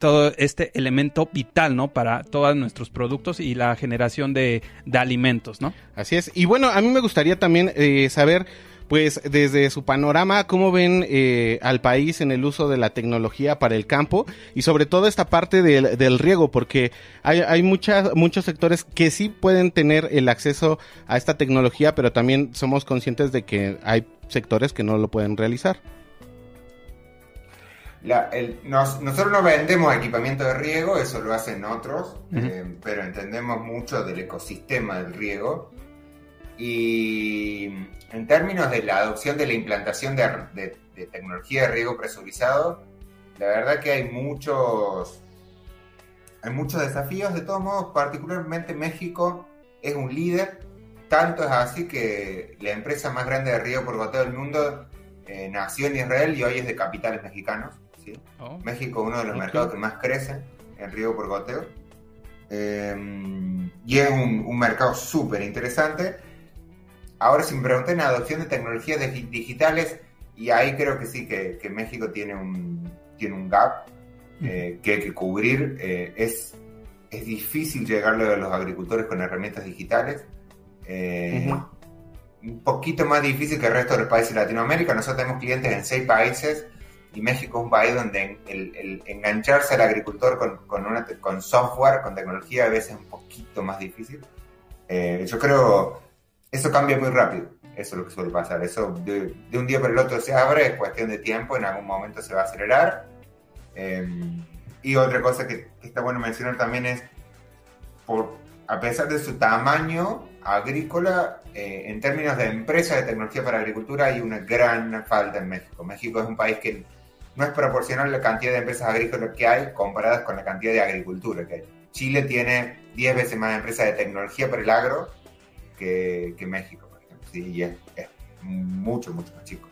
todo este elemento vital, ¿no? Para todos nuestros productos y la generación de, de alimentos, ¿no? Así es. Y bueno, a mí me gustaría también eh, saber pues desde su panorama, ¿cómo ven eh, al país en el uso de la tecnología para el campo y sobre todo esta parte del, del riego? Porque hay, hay muchas, muchos sectores que sí pueden tener el acceso a esta tecnología, pero también somos conscientes de que hay sectores que no lo pueden realizar. La- el- nos- nosotros no vendemos equipamiento de riego, eso lo hacen otros, eh, pero entendemos mucho del ecosistema del riego. Y en términos de la adopción de la implantación de, de- de tecnología de riego presurizado, la verdad que hay muchos, hay muchos desafíos. De todos modos, particularmente México es un líder. Tanto es así que la empresa más grande de riego por goteo del mundo eh, nació en Israel y hoy es de capitales mexicanos. ¿Sí? Oh. México es uno de los mercados que más crecen en riego por goteo. Eh, y es un, un mercado súper interesante. Ahora, si me preguntan en adopción de tecnologías digi- digitales, y ahí creo que sí, que, que México tiene un, tiene un gap eh, que hay que cubrir. Eh, es, es difícil llegarle a los agricultores con herramientas digitales. Eh. Un poquito más difícil que el resto de los países de Latinoamérica. Nosotros tenemos clientes en seis países y México es un país donde el, el engancharse al agricultor con, con, una con software, con tecnología, a veces es un poquito más difícil. Eh, yo creo eso cambia muy rápido. Eso es lo que suele pasar. Eso de, de un día para el otro se abre, es cuestión de tiempo, en algún momento se va a acelerar. Eh, y otra cosa que, que está bueno mencionar también es, por, a pesar de su tamaño agrícola, eh, en términos de empresas de tecnología para agricultura hay una gran falta en México. México es un país que no es proporcional la cantidad de empresas agrícolas que hay comparadas con la cantidad de agricultura que hay. Chile tiene 10 veces más empresas de tecnología para el agro que, que México, por ejemplo. Sí, y es, es mucho, mucho más chico.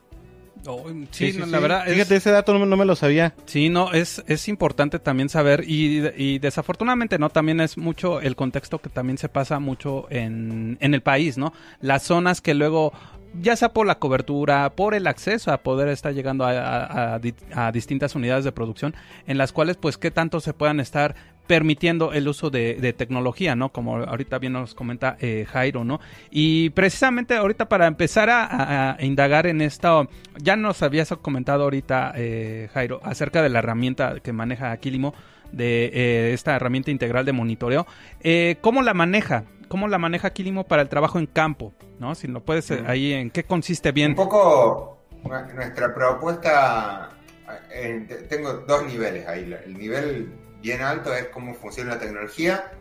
Oh, sí, no, la verdad es- Fíjate, ese dato no, no me lo sabía. Sí, no, es, es importante también saber y, y desafortunadamente, ¿no? También es mucho el contexto que también se pasa mucho en, en el país, ¿no? Las zonas que luego, ya sea por la cobertura, por el acceso a poder estar llegando a, a- a di- a distintas unidades de producción, en las cuales, pues, qué tanto se puedan estar permitiendo el uso de, tecnología, ¿no? Como ahorita bien nos comenta eh, Jairo, ¿no? Y precisamente ahorita para empezar a indagar en esto, ya nos habías comentado ahorita, eh, Jairo, acerca de la herramienta que maneja Aquilimo, de eh, esta herramienta integral de monitoreo. Eh, ¿Cómo la maneja? ¿Cómo la maneja Aquilimo para el trabajo en campo? ¿No? Si lo puedes eh, ahí, ¿en qué consiste bien? Un poco nu- nuestra propuesta, eh, te- tengo dos niveles ahí. El nivel bien alto es cómo funciona la tecnología.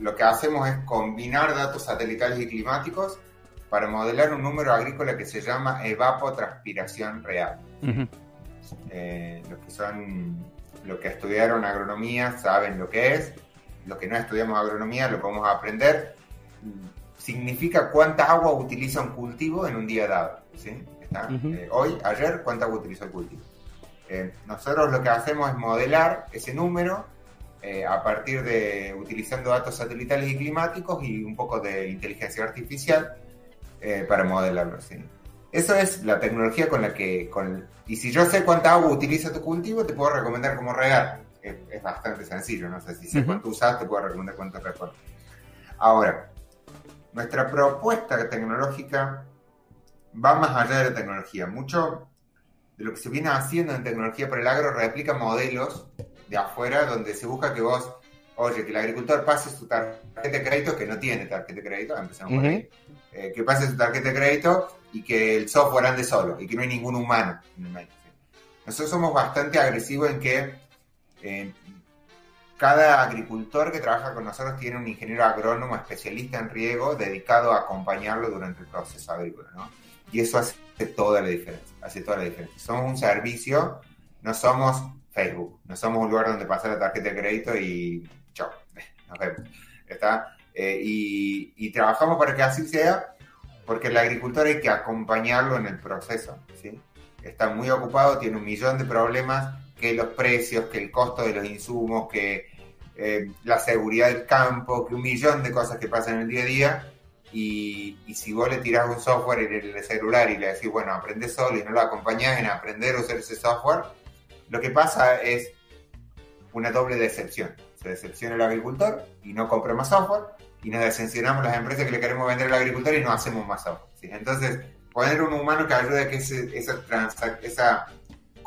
Lo que hacemos es combinar datos satelitales y climáticos para modelar un número agrícola que se llama evapotranspiración real. Ujú. Eh, los que son, los que estudiaron agronomía saben lo que es, los que no estudiamos agronomía lo podemos aprender. Significa cuánta agua utiliza un cultivo en un día dado. ¿sí? ¿Está? Ujú. Eh, hoy, ayer, cuánta agua utilizó el cultivo. Eh, nosotros lo que hacemos es modelar ese número eh, a partir de utilizando datos satelitales y climáticos y un poco de inteligencia artificial para modelarlo. ¿sí? Eso es la tecnología con la que... Con, y si yo sé cuánta agua utiliza tu cultivo, te puedo recomendar cómo regar. Es, es bastante sencillo, no sé si sé cuánto usas, te puedo recomendar cuánto regar. Ahora, nuestra propuesta tecnológica va más allá de la tecnología. Mucho de lo que se viene haciendo en tecnología para el agro replica modelos de afuera donde se busca que vos, oye, que el agricultor pase su tarjeta de crédito, que no tiene tarjeta de crédito, empezamos por ahí, eh, que pase su tarjeta de crédito y que el software ande solo y que no hay ningún humano en el medio. ¿sí? Nosotros somos bastante agresivos en que eh, cada agricultor que trabaja con nosotros tiene un ingeniero agrónomo especialista en riego dedicado a acompañarlo durante el proceso agrícola, ¿no? Y eso hace toda la diferencia, hace toda la diferencia. Somos un servicio, no somos Facebook, no somos un lugar donde pasar la tarjeta de crédito y chao, nos vemos. ¿Está? Eh, y, y trabajamos para que así sea, porque el agricultor hay que acompañarlo en el proceso, ¿sí? Está muy ocupado, tiene un millón de problemas, que los precios, que el costo de los insumos, que eh, la seguridad del campo, que un millón de cosas que pasan en el día a día. Y, y si vos le tirás un software en el celular y le decís, bueno, aprende solo y no lo acompañás en aprender a usar ese software, lo que pasa es una doble decepción. Se decepciona el agricultor y no compra más software, y nos decepcionamos las empresas que le queremos vender al agricultor y no hacemos más software. ¿sí? Entonces, poner un humano que ayude a que ese- esa, transac- esa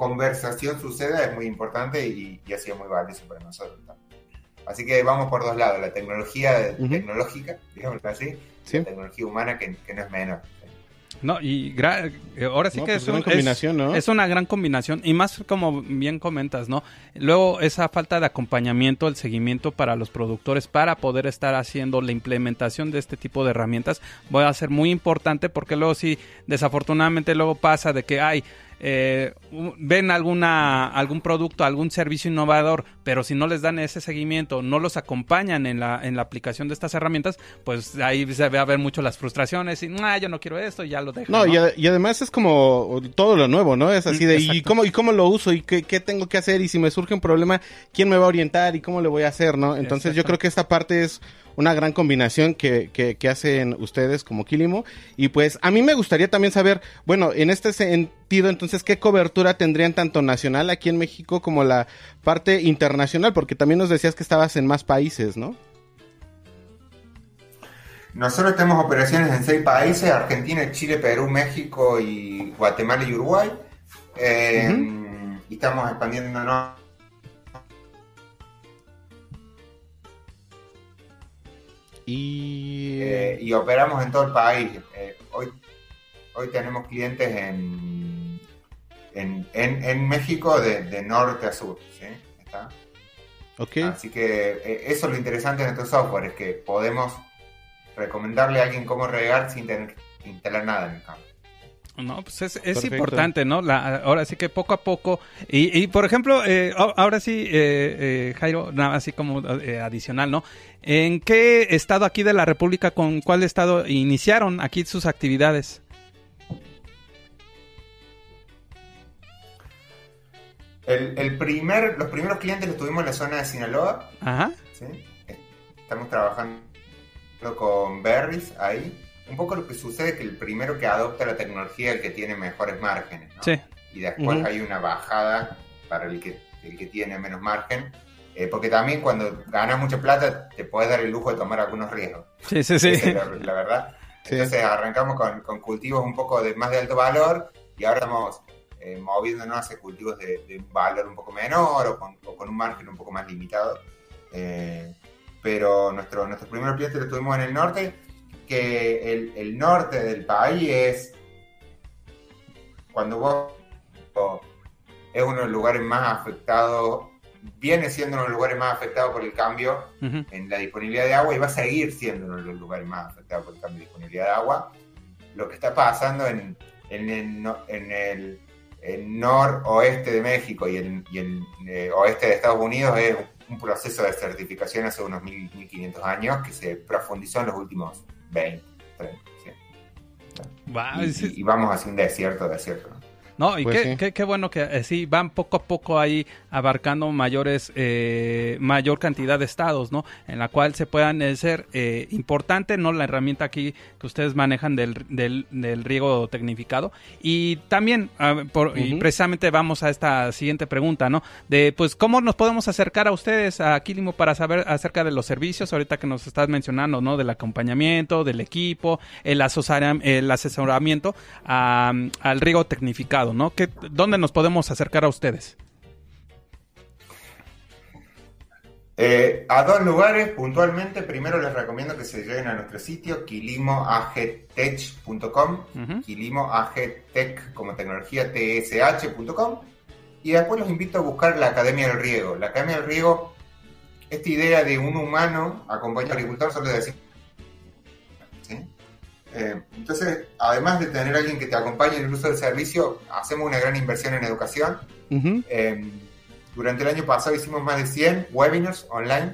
conversación suceda es muy importante y, y ha sido muy valioso para nosotros. también. Así que vamos por dos lados, la tecnología Ujú. tecnológica, digámoslo así, Sí. la tecnología humana que, que no es menor. No, y gra- eh, ahora sí No, que pues es, gran un- combinación, es- ¿no? es una gran combinación y más como bien comentas, ¿no? Luego esa falta de acompañamiento, el seguimiento para los productores para poder estar haciendo la implementación de este tipo de herramientas va a ser muy importante porque luego sí, desafortunadamente luego pasa de que hay eh, ven alguna algún producto, algún servicio innovador, pero si no les dan ese seguimiento, no los acompañan en la en la aplicación de estas herramientas, pues ahí se ve a ver mucho las frustraciones y ah, yo no quiero esto, y ya lo dejo. No, y, a- y además es como todo lo nuevo, ¿no? Es así de, ¿y cómo, ¿y cómo lo uso? ¿Y qué, qué tengo que hacer? Y si me surge un problema, ¿quién me va a orientar? ¿Y cómo le voy a hacer, no? Entonces yo creo que esta parte es una gran combinación que, que, que hacen ustedes como Kilimo. Y pues a mí me gustaría también saber, bueno, en este sentido, entonces, ¿qué cobertura tendrían tanto nacional aquí en México como la parte internacional? Porque también nos decías que estabas en más países, ¿no? Nosotros tenemos operaciones en seis países, Argentina, Chile, Perú, México y Guatemala y Uruguay. Eh, Y estamos expandiéndonos Y... eh, y operamos en todo el país. Eh, hoy, hoy tenemos clientes en, en, en, en México de, de norte a sur. ¿sí? ¿Está? ok. Así que eh, eso es lo interesante de nuestro software, es que podemos recomendarle a alguien cómo regar sin tener que instalar nada en el campo. No, pues es, es importante, ¿no? La, ahora sí que poco a poco. Y, y, por ejemplo, eh, ahora sí, eh, eh, Jairo, nada así como eh, adicional, ¿no? ¿En qué estado aquí de la República, con cuál estado iniciaron aquí sus actividades? El, el primer, los primeros clientes los tuvimos en la zona de Sinaloa, Ajá. ¿sí? Estamos trabajando con Berries ahí. Un poco lo que sucede es que el primero que adopta la tecnología es el que tiene mejores márgenes, ¿no? Sí. Y después Ujú. hay una bajada para el que, el que tiene menos margen. eh, porque también cuando ganas mucha plata te puedes dar el lujo de tomar algunos riesgos. Sí, sí, sí. Es la, la verdad. Sí. Entonces arrancamos con, con cultivos un poco de más de alto valor y ahora estamos eh, moviéndonos hacia cultivos de, de un valor un poco menor o con, o con un margen un poco más limitado. Eh, pero nuestro, nuestro primer cliente lo tuvimos en el norte, que el, el norte del país es cuando vos es uno de los lugares más afectados, viene siendo uno de los lugares más afectados por el cambio Ujú. en la disponibilidad de agua y va a seguir siendo uno de los lugares más afectados por el cambio de disponibilidad de agua. Lo que está pasando en, en el, en el, el noroeste de México y el, y el, eh, oeste de Estados Unidos es un proceso de certificación hace unos 1000, 1500 años que se profundizó en los últimos 20, 30. sí. Va, Y, sí. y- y vamos hacia un desierto, desierto. ¿no? No, y Pues qué, sí. qué- qué bueno que eh, sí van poco a poco ahí abarcando mayores, eh, mayor cantidad de estados, ¿no? En la cual se puedan eh, ser eh, importante, ¿no? La herramienta aquí que ustedes manejan del, del, del riego tecnificado. Y también, ah, por, y precisamente vamos a esta siguiente pregunta, ¿no? De, pues, ¿cómo nos podemos acercar a ustedes, a Quilimo, para saber acerca de los servicios? Ahorita que nos estás mencionando, ¿no? Del acompañamiento, del equipo, el, el asesoramiento a- al riego tecnificado, ¿no? ¿Qué, ¿Dónde nos podemos acercar a ustedes? Eh, a dos lugares puntualmente. Primero les recomiendo que se lleguen a nuestro sitio kilimoagtech.com, Ujú. kilimoagtech como tecnología tsh.com y después los invito a buscar la Academia del Riego. La Academia del Riego, esta idea de un humano acompañado al agricultor, solo decir. ¿sí? Eh, entonces, además de tener a alguien que te acompañe en el uso del servicio, hacemos una gran inversión en educación. Eh, durante el año pasado hicimos más de 100 webinars online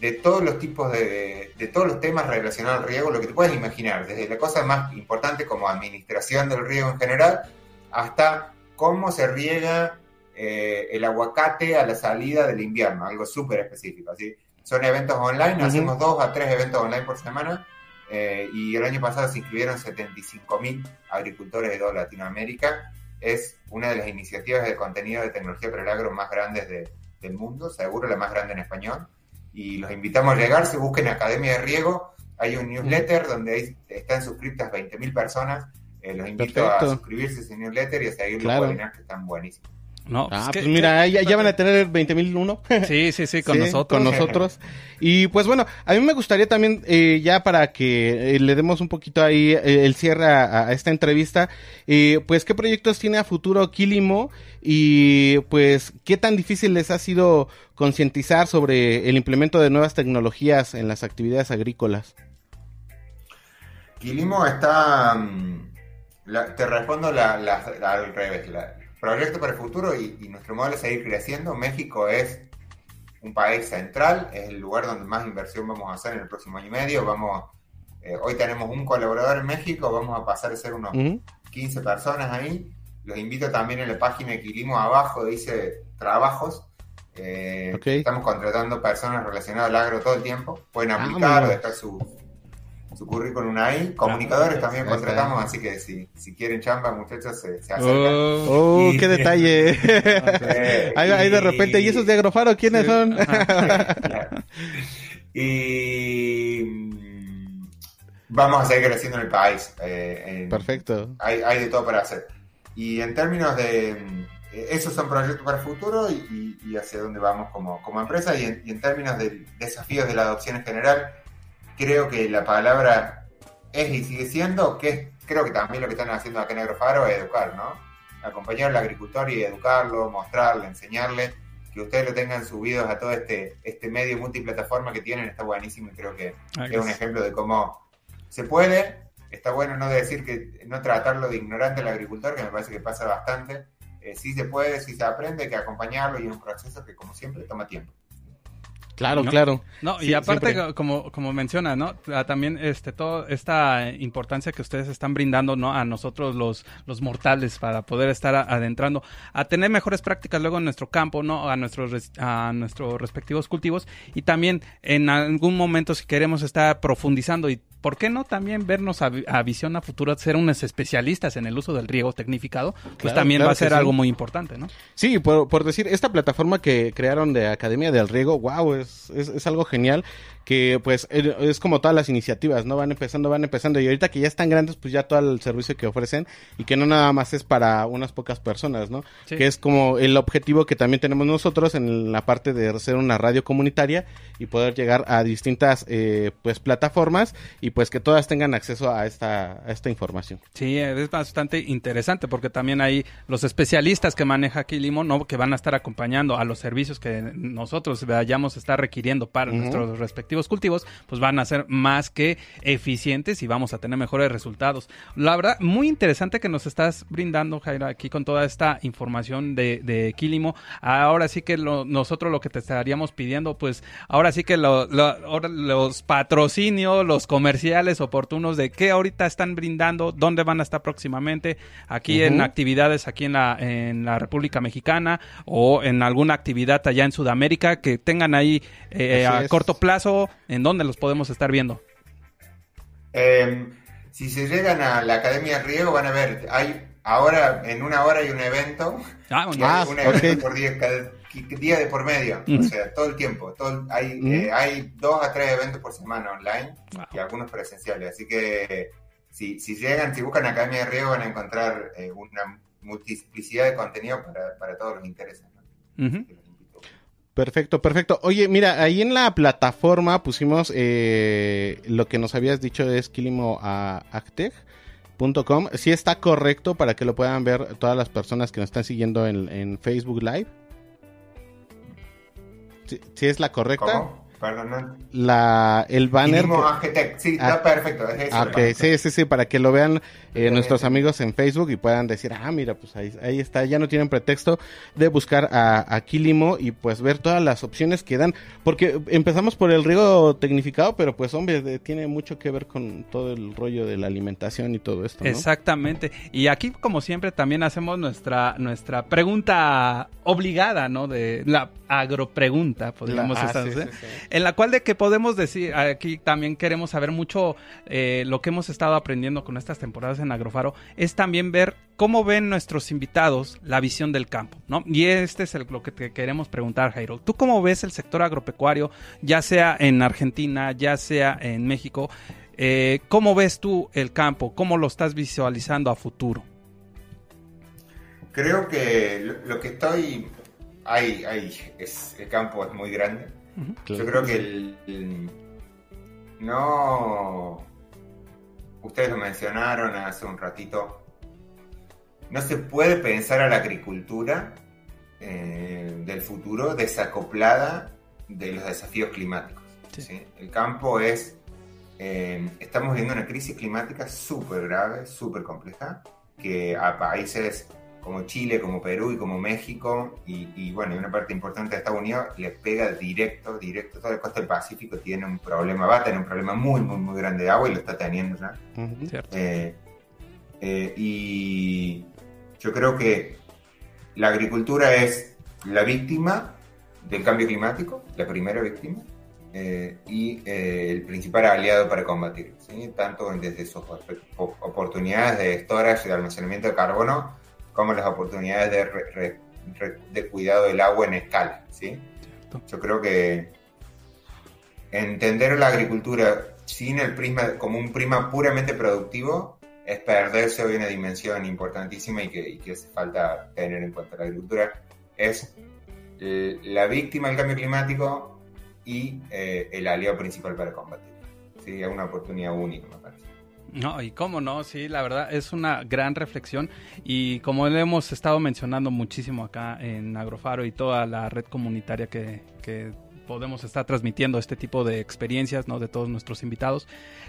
de todos los tipos de, de todos los temas relacionados al riego, lo que te puedes imaginar, desde la cosa más importante como administración del riego en general, hasta cómo se riega eh, el aguacate a la salida del invierno, algo súper específico. ¿sí? Son eventos online, hacemos dos a tres eventos online por semana, eh, y el año pasado se inscribieron 75.000 agricultores de toda Latinoamérica. Es una de las iniciativas de contenido de tecnología para el agro más grandes de- del mundo, seguro la más grande en español. Y los invitamos a llegar, se busquen Academia de Riego, hay un newsletter donde hay- están suscritas 20.000 personas Eh, los invito a suscribirse a ese newsletter y a seguir Claro. los webinars que están buenísimos. No, Ah, que- pues mira, ya, ya van a tener 20.001. Sí, sí, sí, con Sí, nosotros. Con nosotros. Y pues bueno, a mí me gustaría también, eh, ya para que eh, le demos un poquito ahí eh, el cierre a, a esta entrevista, eh, pues qué proyectos tiene a futuro Quilimo y pues qué tan difícil les ha sido concientizar sobre el implemento de nuevas tecnologías en las actividades agrícolas. Quilimo está. mm, la- te respondo la- la- la- al revés. La, proyecto para el futuro y, y nuestro modelo es seguir creciendo. México es un país central, es el lugar donde más inversión vamos a hacer en el próximo año y medio. Vamos, eh, hoy tenemos un colaborador en México, vamos a pasar a ser unos Ujú. 15 personas ahí. Los invito también en la página de Quilimo abajo, dice trabajos. Eh. Estamos contratando personas relacionadas al agro todo el tiempo. Pueden Ah, aplicar bien. dejar su, su currículum ahí. Comunicadores también contratamos, así que si, si quieren chamba, muchachos, se, se acercan. Oh, Oh, Y- qué detalle. Ahí, ahí de repente, ¿y esos de Agrofaro quiénes Sí. son? Claro. Y mm, vamos a seguir creciendo en el país. eh, en- Perfecto. hay, hay de todo para hacer. Y en términos de... mm, Esos son proyectos para el futuro y, y- y hacia dónde vamos como, como empresa. Y en, y en términos de desafíos de la adopción en general, creo que la palabra es y sigue siendo, que es, creo que también lo que están haciendo acá en Agrofaro es educar, ¿no? Acompañar al agricultor y educarlo, mostrarle, enseñarle, que ustedes lo tengan subidos a todo este, este medio multiplataforma que tienen, está buenísimo y creo que Ah, es un ejemplo de cómo se puede. Está bueno no decir que no tratarlo de ignorante al agricultor, que me parece que pasa bastante. Eh, sí se puede, sí se aprende, hay que acompañarlo y es un proceso que, como siempre, toma tiempo. Claro, ¿No? claro. No, Sí, y aparte, siempre. como, como menciona, ¿no? Ah, También este, toda esta importancia que ustedes están brindando, ¿no? A nosotros los, los mortales para poder estar adentrando, a tener mejores prácticas luego en nuestro campo, ¿no? A nuestros, a nuestros respectivos cultivos y también en algún momento si queremos estar profundizando y ¿por qué no también vernos a, a visión a futuro, ser unos especialistas en el uso del riego tecnificado? Pues Claro, también claro va a ser sí. algo muy importante, ¿no? Sí, por, por decir, esta plataforma que crearon de Academia del Riego, wow, es, es, es algo genial, que pues er- es como todas las iniciativas, ¿no? Van empezando, van empezando, y ahorita que ya están grandes, pues ya todo el servicio que ofrecen, y que no nada más es para unas pocas personas, ¿no? Sí. Que es como el objetivo que también tenemos nosotros en la parte de ser una radio comunitaria y poder llegar a distintas, eh, pues, plataformas, y pues que todas tengan acceso a esta, a esta información. Sí, es bastante interesante porque también hay los especialistas que maneja aquí Limo, ¿no? Que van a estar acompañando a los servicios que nosotros vayamos a estar requiriendo para nuestros respectivos cultivos, pues van a ser más que eficientes y vamos a tener mejores resultados. La verdad, muy interesante que nos estás brindando, Jaira, aquí con toda esta información de, de Quilimo. Ahora sí que lo- nosotros lo que te estaríamos pidiendo, pues ahora sí que lo- lo- los patrocinios, los comerciales oportunos de qué ahorita están brindando, dónde van a estar próximamente, aquí en actividades aquí en la, en la República Mexicana o en alguna actividad allá en Sudamérica que tengan ahí eh, a es. corto plazo, en dónde los podemos estar viendo. Eh, si se llegan a la Academia Riego, van a ver, hay ahora en una hora hay un evento, Ah. Ah, hay un evento por día, cada día de por medio, o Ujú. sea, todo el tiempo. Todo, hay, Ujú. eh, hay dos a tres eventos por semana online Wow. y algunos presenciales, así que si, si llegan, si buscan Academia de Riego, van a encontrar eh, una multiplicidad de contenido para, para todos los intereses. ¿no? Perfecto, perfecto. Oye, mira, ahí en la plataforma pusimos eh, lo que nos habías dicho de Esquilimo a actech.com. Si está correcto para que lo puedan ver todas las personas que nos están siguiendo en, en Facebook Live. Si es la correcta. Perdón, no. La, el banner. Que- sí, Ah, está perfecto. Es eso, el ok, banner. sí, sí, sí, para que lo vean eh, Sí, nuestros sí. amigos en Facebook y puedan decir, ah, mira, pues ahí, ahí está, ya no tienen pretexto de buscar a, a Quilimo y pues ver todas las opciones que dan, porque empezamos por el riego tecnificado, pero pues hombre, de- tiene mucho que ver con todo el rollo de la alimentación y todo esto, ¿no? Exactamente. Y aquí, como siempre, también hacemos nuestra, nuestra pregunta obligada, ¿no? De la agropregunta, podríamos La- ah, estar, sí, ¿eh? sí, sí. En la cual de que podemos decir, aquí también queremos saber mucho eh, lo que hemos estado aprendiendo con estas temporadas en Agrofaro, es también ver cómo ven nuestros invitados la visión del campo, ¿no? Y este es lo que te queremos preguntar, Jairo. ¿Tú cómo ves el sector agropecuario, ya sea en Argentina, ya sea en México? Eh, ¿Cómo ves tú el campo? ¿Cómo lo estás visualizando a futuro? Creo que lo, lo que estoy... Hay, hay, es, el campo es muy grande. Yo creo que el, el- no... Ustedes lo mencionaron hace un ratito. No se puede pensar a la agricultura eh, del futuro desacoplada de los desafíos climáticos. ¿sí? El campo es... eh, estamos viviendo una crisis climática súper grave, súper compleja, que a países como Chile, como Perú y como México, y, y, bueno, y una parte importante de Estados Unidos, le pega directo, directo. Toda la costa del Pacífico tiene un problema, va a tener un problema muy, muy, muy grande de agua y lo está teniendo ya. Ujú. ¿Cierto? Eh, eh, y yo creo que la agricultura es la víctima del cambio climático, la primera víctima, eh, y eh, el principal aliado para combatir, ¿sí? tanto desde sus oportunidades de storage y de almacenamiento de carbono, como las oportunidades de, re- re- re- de cuidado del agua en escala. ¿sí? Yo creo que entender la agricultura sin el prisma, como un prisma puramente productivo, es perderse hoy una dimensión importantísima y que, y que hace falta tener en cuenta. La agricultura es la víctima del cambio climático y eh, el aliado principal para combatir. Sí, es una oportunidad única, me parece. No, y cómo no, sí, la verdad es una gran reflexión. Y como le hemos estado mencionando muchísimo acá en Agrofaro y toda la red comunitaria que, que podemos estar transmitiendo este tipo de experiencias, ¿no? De todos nuestros invitados,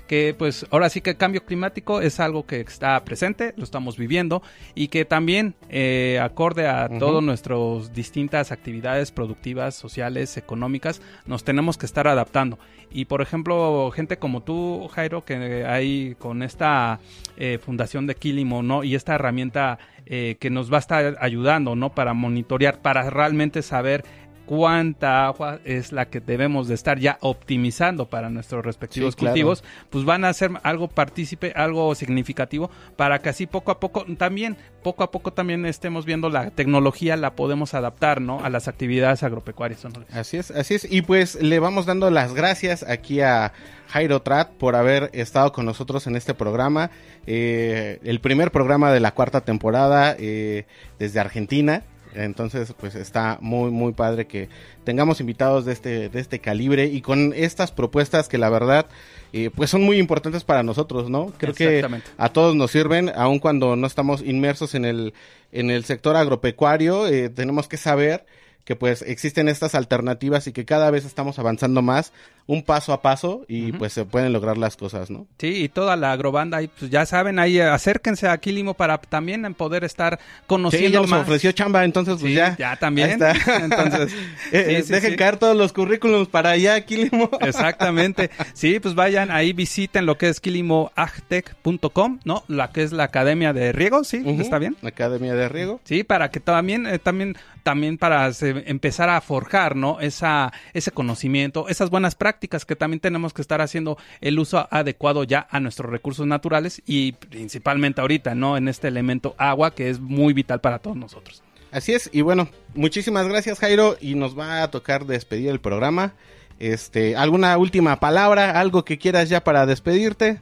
que pues ahora sí que el cambio climático es algo que está presente, lo estamos viviendo y que también eh, acorde a Ujú. todas nuestras distintas actividades productivas, sociales, económicas, nos tenemos que estar adaptando. Y por ejemplo, gente como tú, Jairo, que hay con esta eh, fundación de Quilimo, ¿no? Y esta herramienta eh, que nos va a estar ayudando, ¿no? Para monitorear, para realmente saber cuánta agua es la que debemos de estar ya optimizando para nuestros respectivos Sí, claro. cultivos, pues van a ser algo partícipe, algo significativo, para que así poco a poco también, poco a poco también estemos viendo la tecnología, la podemos adaptar, ¿no? A las actividades agropecuarias. ¿no? Así es, así es. Y pues le vamos dando las gracias aquí a Jairo Trat por haber estado con nosotros en este programa. Eh, el primer programa de la cuarta temporada eh, desde Argentina. Entonces, pues está muy, muy padre que tengamos invitados de este, de este calibre y con estas propuestas que la verdad, eh, pues son muy importantes para nosotros, ¿no? Creo que a todos nos sirven, aun cuando no estamos inmersos en el, en el sector agropecuario, eh, tenemos que saber que pues existen estas alternativas y que cada vez estamos avanzando más, un paso a paso y pues se pueden lograr las cosas, ¿no? Sí, y toda la agrobanda, y pues ya saben, ahí acérquense a Quilimo para también poder estar Sí, conociendo ya nos ofreció chamba, entonces pues Sí, ya. ya también. Ahí está. Entonces, Eh, sí, sí, dejen sí. caer todos los currículums para allá, Quilimo. Exactamente. Sí, pues vayan ahí, visiten lo que es quilimoagtec.com, ¿no? La que es la Academia de Riego, ¿sí? ¿Está bien? Academia de Riego. Sí, para que también, eh, también, también para se- empezar a forjar, ¿no? Esa, ese conocimiento, esas buenas prácticas que también tenemos que estar haciendo el uso adecuado ya a nuestros recursos naturales y principalmente ahorita, ¿no? En este elemento agua que es muy vital para todos nosotros. Así es, y bueno, muchísimas gracias Jairo y nos va a tocar despedir el programa. Este, ¿alguna última palabra, algo que quieras ya para despedirte?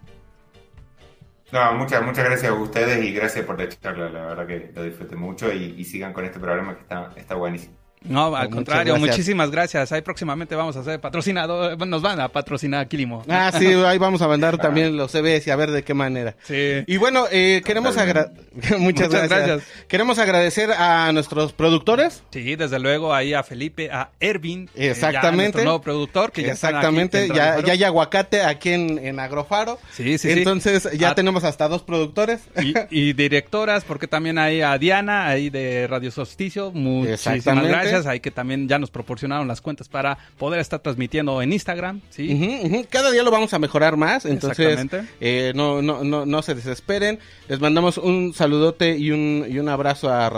No, muchas, muchas gracias a ustedes y gracias por la charla, la verdad que lo disfruté mucho y, y sigan con este programa que está, está buenísimo. No, al Muchas contrario, gracias. muchísimas gracias. Ahí próximamente vamos a ser patrocinador, nos van a patrocinar a Quilimo. Ah, sí, ahí vamos a mandar también los CVs y a ver de qué manera. Sí. Y bueno, eh, queremos agra- Muchas, Muchas gracias. gracias. Queremos agradecer a nuestros productores. Sí, desde luego ahí a Felipe, a Ervin, eh, ya Exactamente. nuestro nuevo productor, que ya están aquí Exactamente, en ya, ya hay aguacate aquí en, en Agrofaro. Sí, sí, sí. Entonces ya Ah. tenemos hasta dos productores. y, y directoras, porque también hay a Diana, ahí de Radio Solsticio, muchísimas Exactamente. Gracias, ahí que también ya nos proporcionaron las cuentas para poder estar transmitiendo en Instagram, ¿sí? Cada día lo vamos a mejorar más, entonces Exactamente. eh, no, no, no, no se desesperen. Les mandamos un saludote y un, y un abrazo a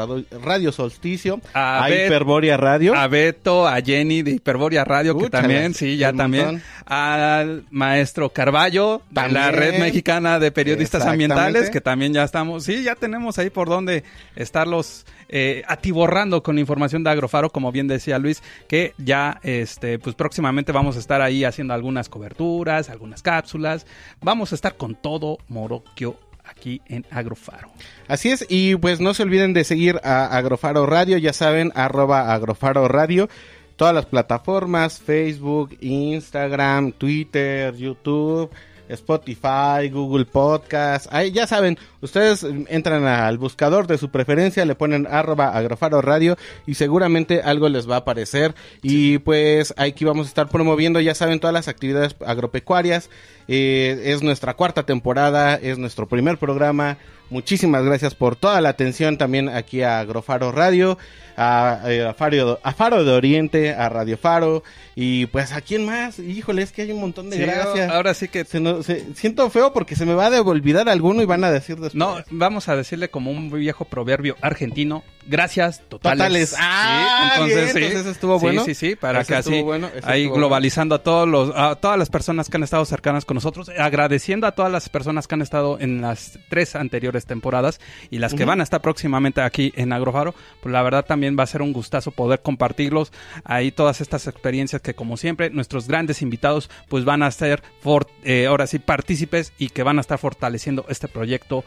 Radio Solsticio, A a, Bet- Hiperboria Radio. A Beto, a Jenny de Hiperboria Radio, que también, sí, ya también. montón. al maestro Carballo, de la. Red Mexicana de Periodistas. Ambientales, que también ya estamos, sí, ya tenemos ahí por donde estarlos eh, atiborrando con información de Agrofaro, como bien decía Luis, que ya este, pues próximamente vamos a estar ahí haciendo algunas coberturas, algunas cápsulas. Vamos a estar con todo Moroquio aquí en Agrofaro. Así es, y pues no se olviden de seguir a Agrofaro Radio, ya saben, arroba Agrofaro Radio, todas las plataformas, Facebook, Instagram, Twitter, YouTube, Spotify, Google Podcast, ahí ya saben, ustedes entran al buscador de su preferencia, le ponen arroba Agrofaro Radio y seguramente algo les va a aparecer. Y pues aquí vamos a estar promoviendo, ya saben, todas las actividades agropecuarias, eh, es nuestra cuarta temporada, es nuestro primer programa. Muchísimas gracias por toda la atención también aquí a Agrofaro Radio, a, eh, a Faro, a Faro de Oriente, a Radio Faro y pues a quién más. Híjole, es que hay un montón de Sí, gracias. ahora sí que Se nos- se- siento feo porque se me va a olvidar alguno y van a decir después. No, vamos a decirle como un viejo proverbio argentino, gracias totales. Totales. Ah, Sí, bien, entonces ese estuvo Sí, bueno. Sí, sí, para Ese que así, bueno, ahí globalizando a todos los, a todas las personas que han estado cercanas con nosotros, agradeciendo a todas las personas que han estado en las tres anteriores temporadas y las que van a estar próximamente aquí en Agrofaro, pues la verdad también va a ser un gustazo poder compartirlos. Ahí todas estas experiencias que como siempre nuestros grandes invitados pues van a ser for- eh, ahora sí partícipes y que van a estar fortaleciendo este proyecto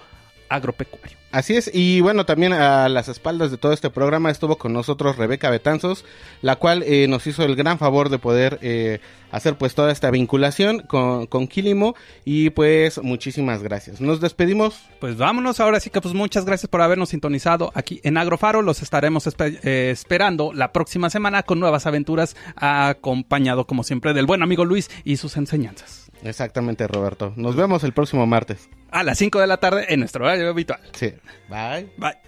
agropecuario. Así es, y bueno, también a las espaldas de todo este programa estuvo con nosotros Rebeca Betanzos, la cual eh, nos hizo el gran favor de poder eh, hacer pues toda esta vinculación con, con Quilimo y pues muchísimas gracias. Nos despedimos. Pues vámonos, ahora sí que pues muchas gracias por habernos sintonizado aquí en Agrofaro. Los estaremos espe- eh, esperando la próxima semana con nuevas aventuras, acompañado como siempre del buen amigo Luis y sus enseñanzas. Exactamente, Roberto. Nos vemos el próximo martes. A las 5 de la tarde en nuestro horario habitual. Sí. Bye. Bye.